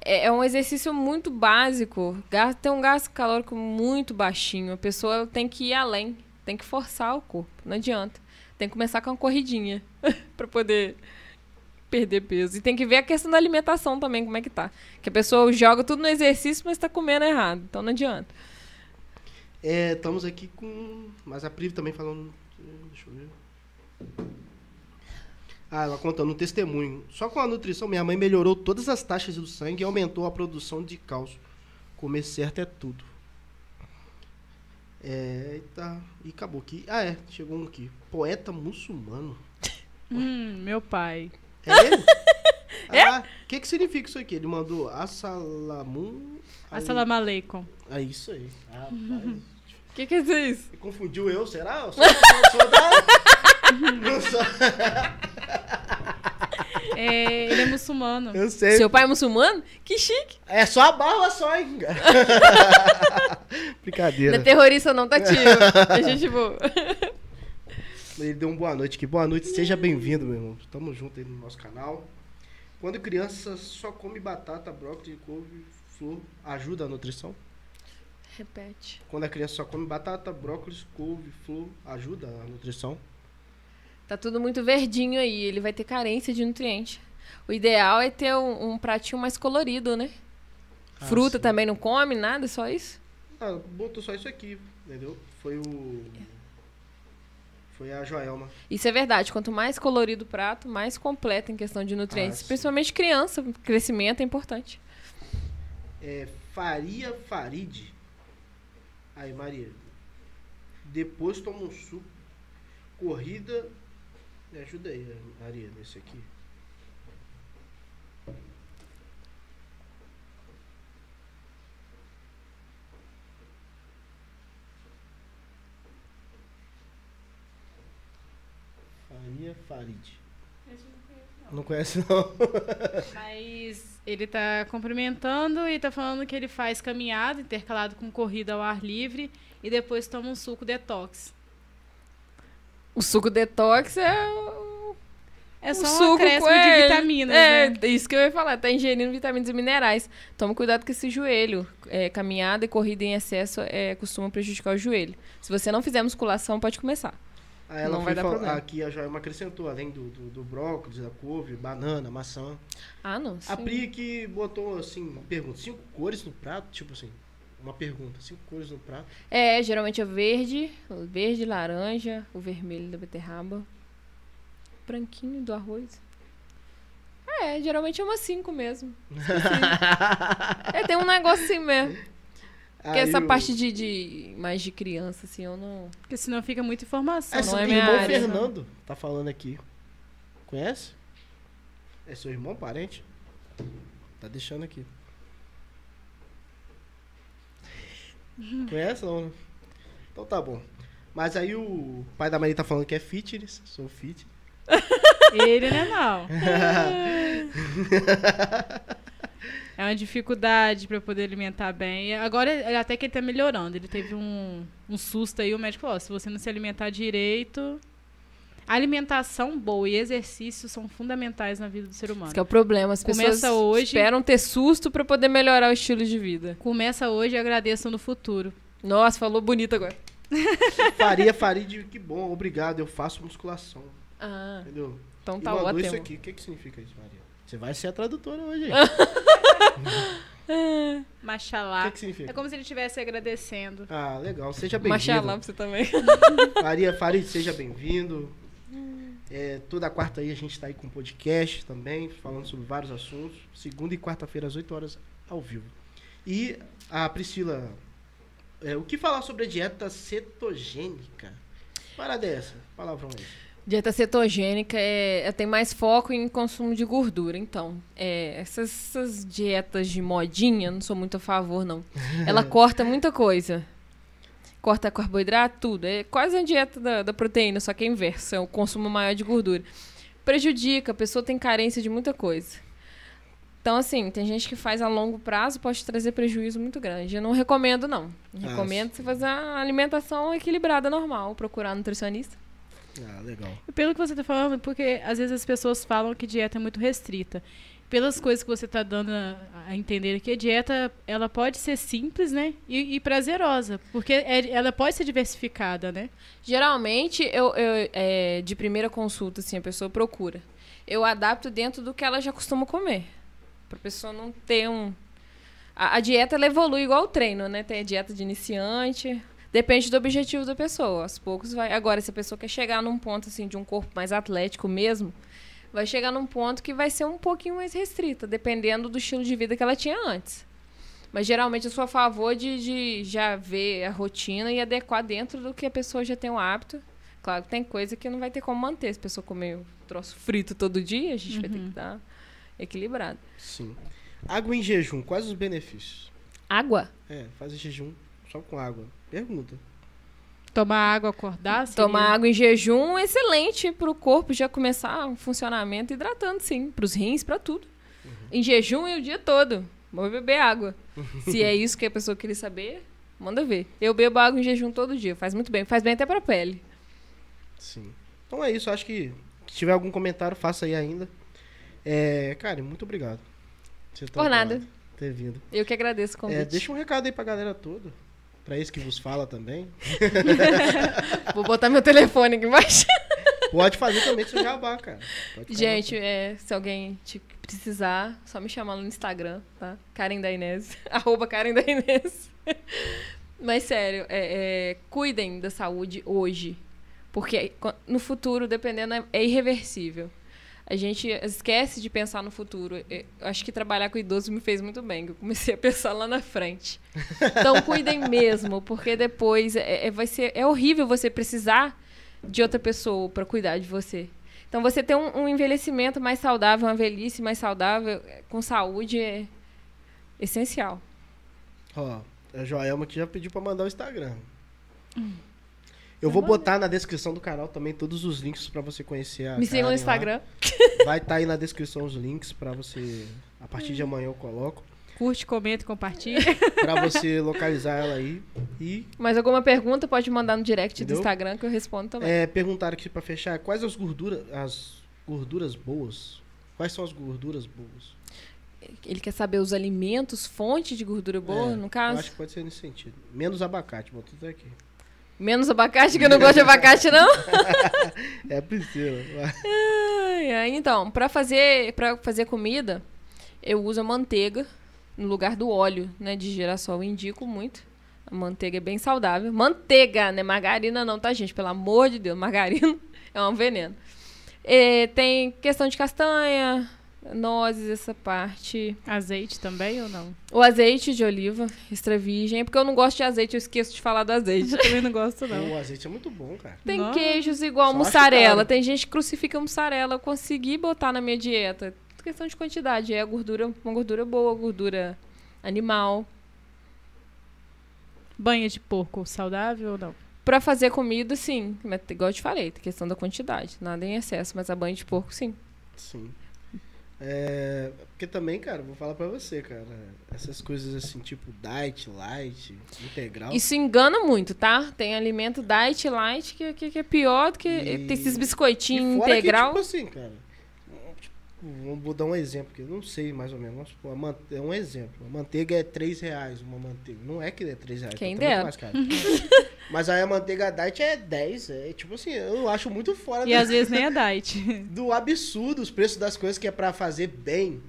É, é um exercício muito básico. Tem um gasto calórico muito baixinho. A pessoa tem que ir além. Tem que forçar o corpo. Não adianta. Tem que começar com uma corridinha para poder perder peso. E tem que ver a questão da alimentação também, como é que tá. Que a pessoa joga tudo no exercício, mas tá comendo errado. Então não adianta. É, estamos aqui com. Mas a Priv também falando. Deixa eu ver. Ah, ela contando um testemunho. Só com a nutrição, minha mãe melhorou todas as taxas do sangue e aumentou a produção de cálcio. Comer certo é tudo. É, eita, e acabou aqui. Ah, é, chegou um aqui. Poeta muçulmano. Hum, meu pai. É ele? é? Ah, o que que significa isso aqui? Ele mandou Assalamun... Assalam aleikum. É isso aí. Rapaz. O que que é isso? Confundiu eu, será? Eu sou, eu sou da... Não sou... É, ele é muçulmano. Eu sei. Seu pai é muçulmano? Que chique. É só a barba só, hein? Brincadeira. Não é terrorista não, tá tio. A gente boa. Ele deu uma boa noite aqui. Boa noite, seja bem-vindo, meu irmão. Tamo junto aí no nosso canal. Quando criança só come batata, brócolis, couve, flor, ajuda a nutrição? Repete. Quando a criança só come batata, brócolis, couve, flor, ajuda a nutrição? Tá tudo muito verdinho aí, ele vai ter carência de nutriente. O ideal é ter um, um pratinho mais colorido, né? Ah, Fruta sim. também não come, nada, só isso? Ah, botou só isso aqui, entendeu? Foi o. Foi a Joelma. Isso é verdade. Quanto mais colorido o prato, mais completo em questão de nutrientes. Ah, Principalmente criança, crescimento é importante. É, Faria Farid. Aí, Maria. Depois toma um suco. Corrida me ajuda aí, Maria, nesse aqui. Faria Farid. Não conhece não. Mas ele tá cumprimentando e tá falando que ele faz caminhada intercalado com corrida ao ar livre e depois toma um suco detox. O suco detox é. É só um suco acréscimo de vitaminas, é, né? isso que eu ia falar. Tá ingerindo vitaminas e minerais. Toma cuidado com esse joelho. É, caminhada e corrida em excesso é, costuma prejudicar o joelho. Se você não fizer musculação, pode começar. Ah, ela não vai dar problema. Aqui a Joelma acrescentou, além do, do, do, brócolis, da couve, banana, maçã. Ah, não. Sim. A Pri que botou, assim, pergunta, cinco cores no prato? Tipo assim, uma pergunta, cinco cores no prato? É, geralmente é verde, verde, laranja, o vermelho da beterraba, branquinho do arroz. É, geralmente é uma cinco mesmo. é, tem um negócio assim mesmo. Porque essa eu... parte de, de mais de criança, assim, eu não. Porque senão fica muita informação. É, não é minha irmão área, Fernando não. tá falando aqui. Conhece? É seu irmão, parente? Tá deixando aqui. Conhece não, né? Então tá bom. Mas aí o pai da Maria tá falando que é fitness, sou fit. Ele né não. é uma dificuldade para poder alimentar bem. Agora até que ele tá melhorando. Ele teve um, um susto aí, o médico falou, se você não se alimentar direito, Alimentação boa e exercício são fundamentais na vida do ser humano. Esse é o problema. As pessoas hoje, esperam ter susto para poder melhorar o estilo de vida. Começa hoje e agradeçam no futuro. Nossa, falou bonito agora. Faria, Farid, que bom, obrigado. Eu faço musculação. Ah. Entendeu? Então tá e ótimo. isso aqui. O que, que significa isso, Maria? Você vai ser a tradutora hoje. Machalá. O que, que, significa? É como se ele estivesse agradecendo. Ah, legal. Seja bem-vindo. Machalá pra você também. Maria Farid, seja bem-vindo. É, toda quarta aí a gente está aí com podcast também, falando sobre vários assuntos. Segunda e quarta-feira, às 8 horas, ao vivo. E a Priscila, é, o que falar sobre a dieta cetogênica? Para dessa, palavrão aí. Dieta cetogênica é, é, tem mais foco em consumo de gordura. Então, é, essas, essas, dietas de modinha, não sou muito a favor, não. Ela corta muita coisa. Corta carboidrato, tudo. É quase a dieta da, da proteína, só que é inversa. É o consumo maior de gordura. Prejudica, a pessoa tem carência de muita coisa. Então, assim, tem gente que faz a longo prazo, pode trazer prejuízo muito grande. Eu não recomendo, não. Eu recomendo você fazer a alimentação equilibrada, normal, procurar nutricionista. Ah, legal. Pelo que você está falando, porque às vezes as pessoas falam que dieta é muito restrita. Pelas coisas que você está dando a, a, entender que a dieta ela pode ser simples, né? E, e prazerosa, porque é, ela pode ser diversificada, né? Geralmente, eu, eu é, de primeira consulta, assim, a pessoa procura. Eu adapto dentro do que ela já costuma comer. Pra pessoa não ter um. A, a dieta ela evolui igual o treino, né? Tem a dieta de iniciante, Depende do objetivo da pessoa. Aos poucos vai. Agora, se a pessoa quer chegar num ponto assim de um corpo mais atlético mesmo, vai chegar num ponto que vai ser um pouquinho mais restrita, dependendo do estilo de vida que ela tinha antes. Mas geralmente eu sou a favor de, de já ver a rotina e adequar dentro do que a pessoa já tem o hábito. Claro que tem coisa que não vai ter como manter. Se a pessoa comer troço frito todo dia, a gente uhum. vai ter que uhum. dar equilibrado. Sim. Água em jejum, quais os benefícios? Água? É, faz jejum só com água. Pergunta. Tomar água, acordar? Seria... Tomar água em jejum, excelente para o corpo já começar o funcionamento hidratando, sim. Para os rins, para tudo. Uhum. Em jejum e o dia todo. Vou beber água. Se é isso que a pessoa queria saber, manda ver. Eu bebo água em jejum todo dia. Faz muito bem. Faz bem até para a pele. Sim. Então é isso. Acho que se tiver algum comentário, faça aí ainda. É, cara, muito obrigado. Por nada. Ter vindo. Eu que agradeço o convite. É, deixa um recado aí pra galera toda. Pra esse que vos fala também. Vou botar meu telefone aqui embaixo. Pode fazer também seu jabá, cara. Gente, é, se alguém te precisar, só me chamar no Instagram, tá? Karen da Inês. Arroba Karen da Inês. Mas sério, é, é, cuidem da saúde hoje. Porque no futuro, dependendo, é, é irreversível a gente esquece de pensar no futuro. Eu acho que trabalhar com idoso me fez muito bem. Eu comecei a pensar lá na frente. Então cuidem mesmo, porque depois é, é, vai ser é horrível você precisar de outra pessoa para cuidar de você. Então você ter um, um, envelhecimento mais saudável, uma velhice mais saudável, é, com saúde é essencial. Ó, a Joelma que já pediu para mandar o Instagram. Hum. Eu vou botar na descrição do canal também todos os links para você conhecer a Me sigam no Instagram. Lá. Vai estar tá aí na descrição os links para você. A partir de amanhã eu coloco. Curte, comenta, compartilha. para você localizar ela aí. E... Mais alguma pergunta pode mandar no direct Entendeu? do Instagram que eu respondo também. É, perguntaram aqui para fechar, quais as gorduras, as gorduras boas? Quais são as gorduras boas? Ele quer saber os alimentos, fonte de gordura boa, é, no caso? Eu acho que pode ser nesse sentido. Menos abacate, botou tudo aqui. Menos abacate, que eu não gosto de abacate, não? é Priscila. Então, para fazer, pra fazer comida, eu uso a manteiga no lugar do óleo né, de girassol. Eu indico muito. A manteiga é bem saudável. Manteiga, né? Margarina não, tá, gente? Pelo amor de Deus, margarina é um veneno. E tem questão de castanha, nozes, essa parte. Azeite também ou não? O azeite de oliva, extra virgem. Porque eu não gosto de azeite, eu esqueço de falar do azeite. Eu também não gosto, não. O azeite é muito bom, cara. Tem Nossa. queijos igual Só mussarela. Tem gente que crucifica mussarela. Eu consegui botar na minha dieta. Questão de quantidade. É a gordura, uma gordura boa, gordura animal. Banha de porco saudável ou não? Pra fazer comida, sim. Igual eu te falei, tem questão da quantidade. Nada em excesso, mas a banha de porco, sim. Sim. É, porque também, cara, vou falar pra você, cara. Essas coisas assim, tipo diet, light, integral. Isso engana muito, tá? Tem alimento diet, light, que, que, que é pior do que e... esses biscoitinhos integral. Que, tipo assim, cara. Vou dar um exemplo aqui. Eu não sei mais ou menos. é um exemplo. A manteiga é 3 reais uma manteiga. Não é que é 3 reais. Quem tá dera. Mais caro. Mas aí a manteiga diet é 10. É tipo assim, eu acho muito fora. E do, às vezes nem é diet. Do absurdo os preços das coisas que é pra fazer bem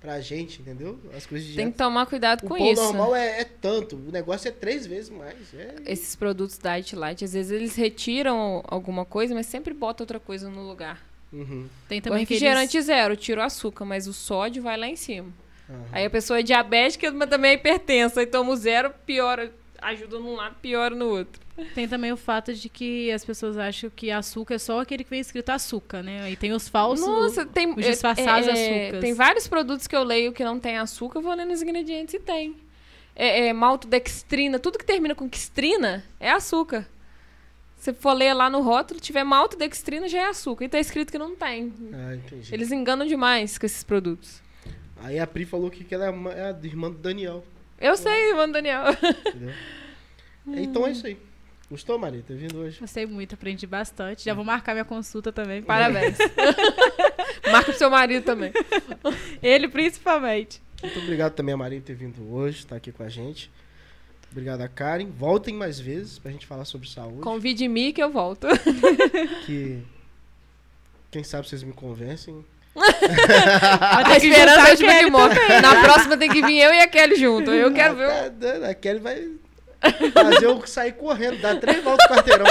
pra gente, entendeu? As coisas de Tem que tomar cuidado o com isso. O normal é, é, tanto, o negócio é três vezes mais. É... Esses produtos diet light, às vezes eles retiram alguma coisa, mas sempre bota outra coisa no lugar. Uhum. Tem também o refrigerante aqueles... zero, tira o açúcar, mas o sódio vai lá em cima. Uhum. Aí a pessoa é diabética, mas também é hipertensa. Aí toma o zero, piora, ajuda num lado, piora no outro. Tem também o fato de que as pessoas acham que açúcar é só aquele que vem escrito açúcar, né? E tem os falsos, Nossa, tem, os disfarçados é, é, açúcares. Tem vários produtos que eu leio que não tem açúcar, eu vou lendo os ingredientes e tem. É, é, maltodextrina, tudo que termina com dextrina é açúcar. Se for ler lá no rótulo, tiver maltodextrina já é açúcar. E tá escrito que não tem. Ah, entendi. Eles enganam demais com esses produtos. Aí a Pri falou que ela é a irmã do Daniel. Eu sei, do Daniel. Entendeu? Então é isso aí. Gostou, Maria, ter vindo hoje? Gostei muito, aprendi bastante. Já vou marcar minha consulta também. Parabéns. Marca pro seu marido também. Ele principalmente. Muito obrigado também a Maria ter vindo hoje, estar tá aqui com a gente. Obrigado a Karen. Voltem mais vezes pra gente falar sobre saúde. Convide-me que eu volto. Que quem sabe vocês me convencem. a esperança é de morre. Na próxima tem que vir eu e a Kelly junto. Eu quero ver. O... A Kelly vai fazer eu sair correndo, dar três voltas no quarteirão.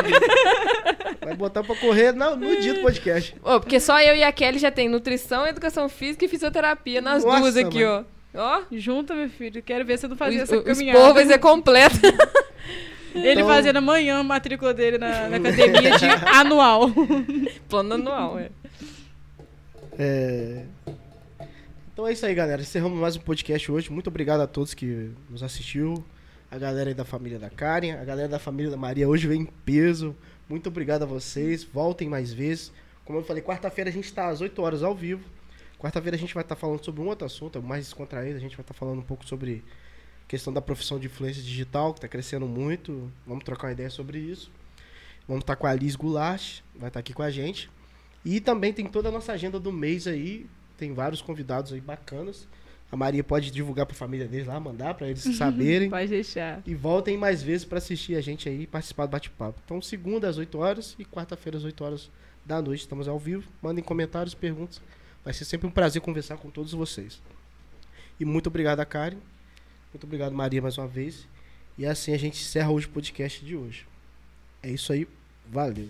Vai botar pra correr no, no dia do podcast. Oh, porque só eu e a Kelly já tem nutrição, educação física e fisioterapia nas Nossa, duas aqui, mano. ó. Ó. Junta, meu filho. Quero ver se eu não fazia o, essa o, caminhada. O expor vai ser completo. Ele então... fazendo amanhã a matrícula dele na, na academia de anual. Plano anual, é. É... Então é isso aí, galera. Encerramos mais um podcast hoje. Muito obrigado a todos que nos assistiu. A galera aí da família da Karen, a galera da família da Maria hoje vem em peso. Muito obrigado a vocês. Voltem mais vezes. Como eu falei, quarta-feira a gente está às 8 horas ao vivo. Quarta-feira a gente vai estar tá falando sobre um outro assunto, mais descontraído. A gente vai estar tá falando um pouco sobre questão da profissão de influência digital, que está crescendo muito. Vamos trocar uma ideia sobre isso. Vamos estar tá com a Liz Goulart, vai estar tá aqui com a gente. E também tem toda a nossa agenda do mês aí. Tem vários convidados aí bacanas. A Maria pode divulgar para a família deles lá, mandar para eles saberem. pode deixar. E voltem mais vezes para assistir a gente aí e participar do bate-papo. Então, segunda às 8 horas e quarta-feira às 8 horas da noite. Estamos ao vivo. Mandem comentários, perguntas. Vai ser sempre um prazer conversar com todos vocês. E muito obrigado a Karen. Muito obrigado, Maria, mais uma vez. E assim a gente encerra hoje o podcast de hoje. É isso aí. Valeu.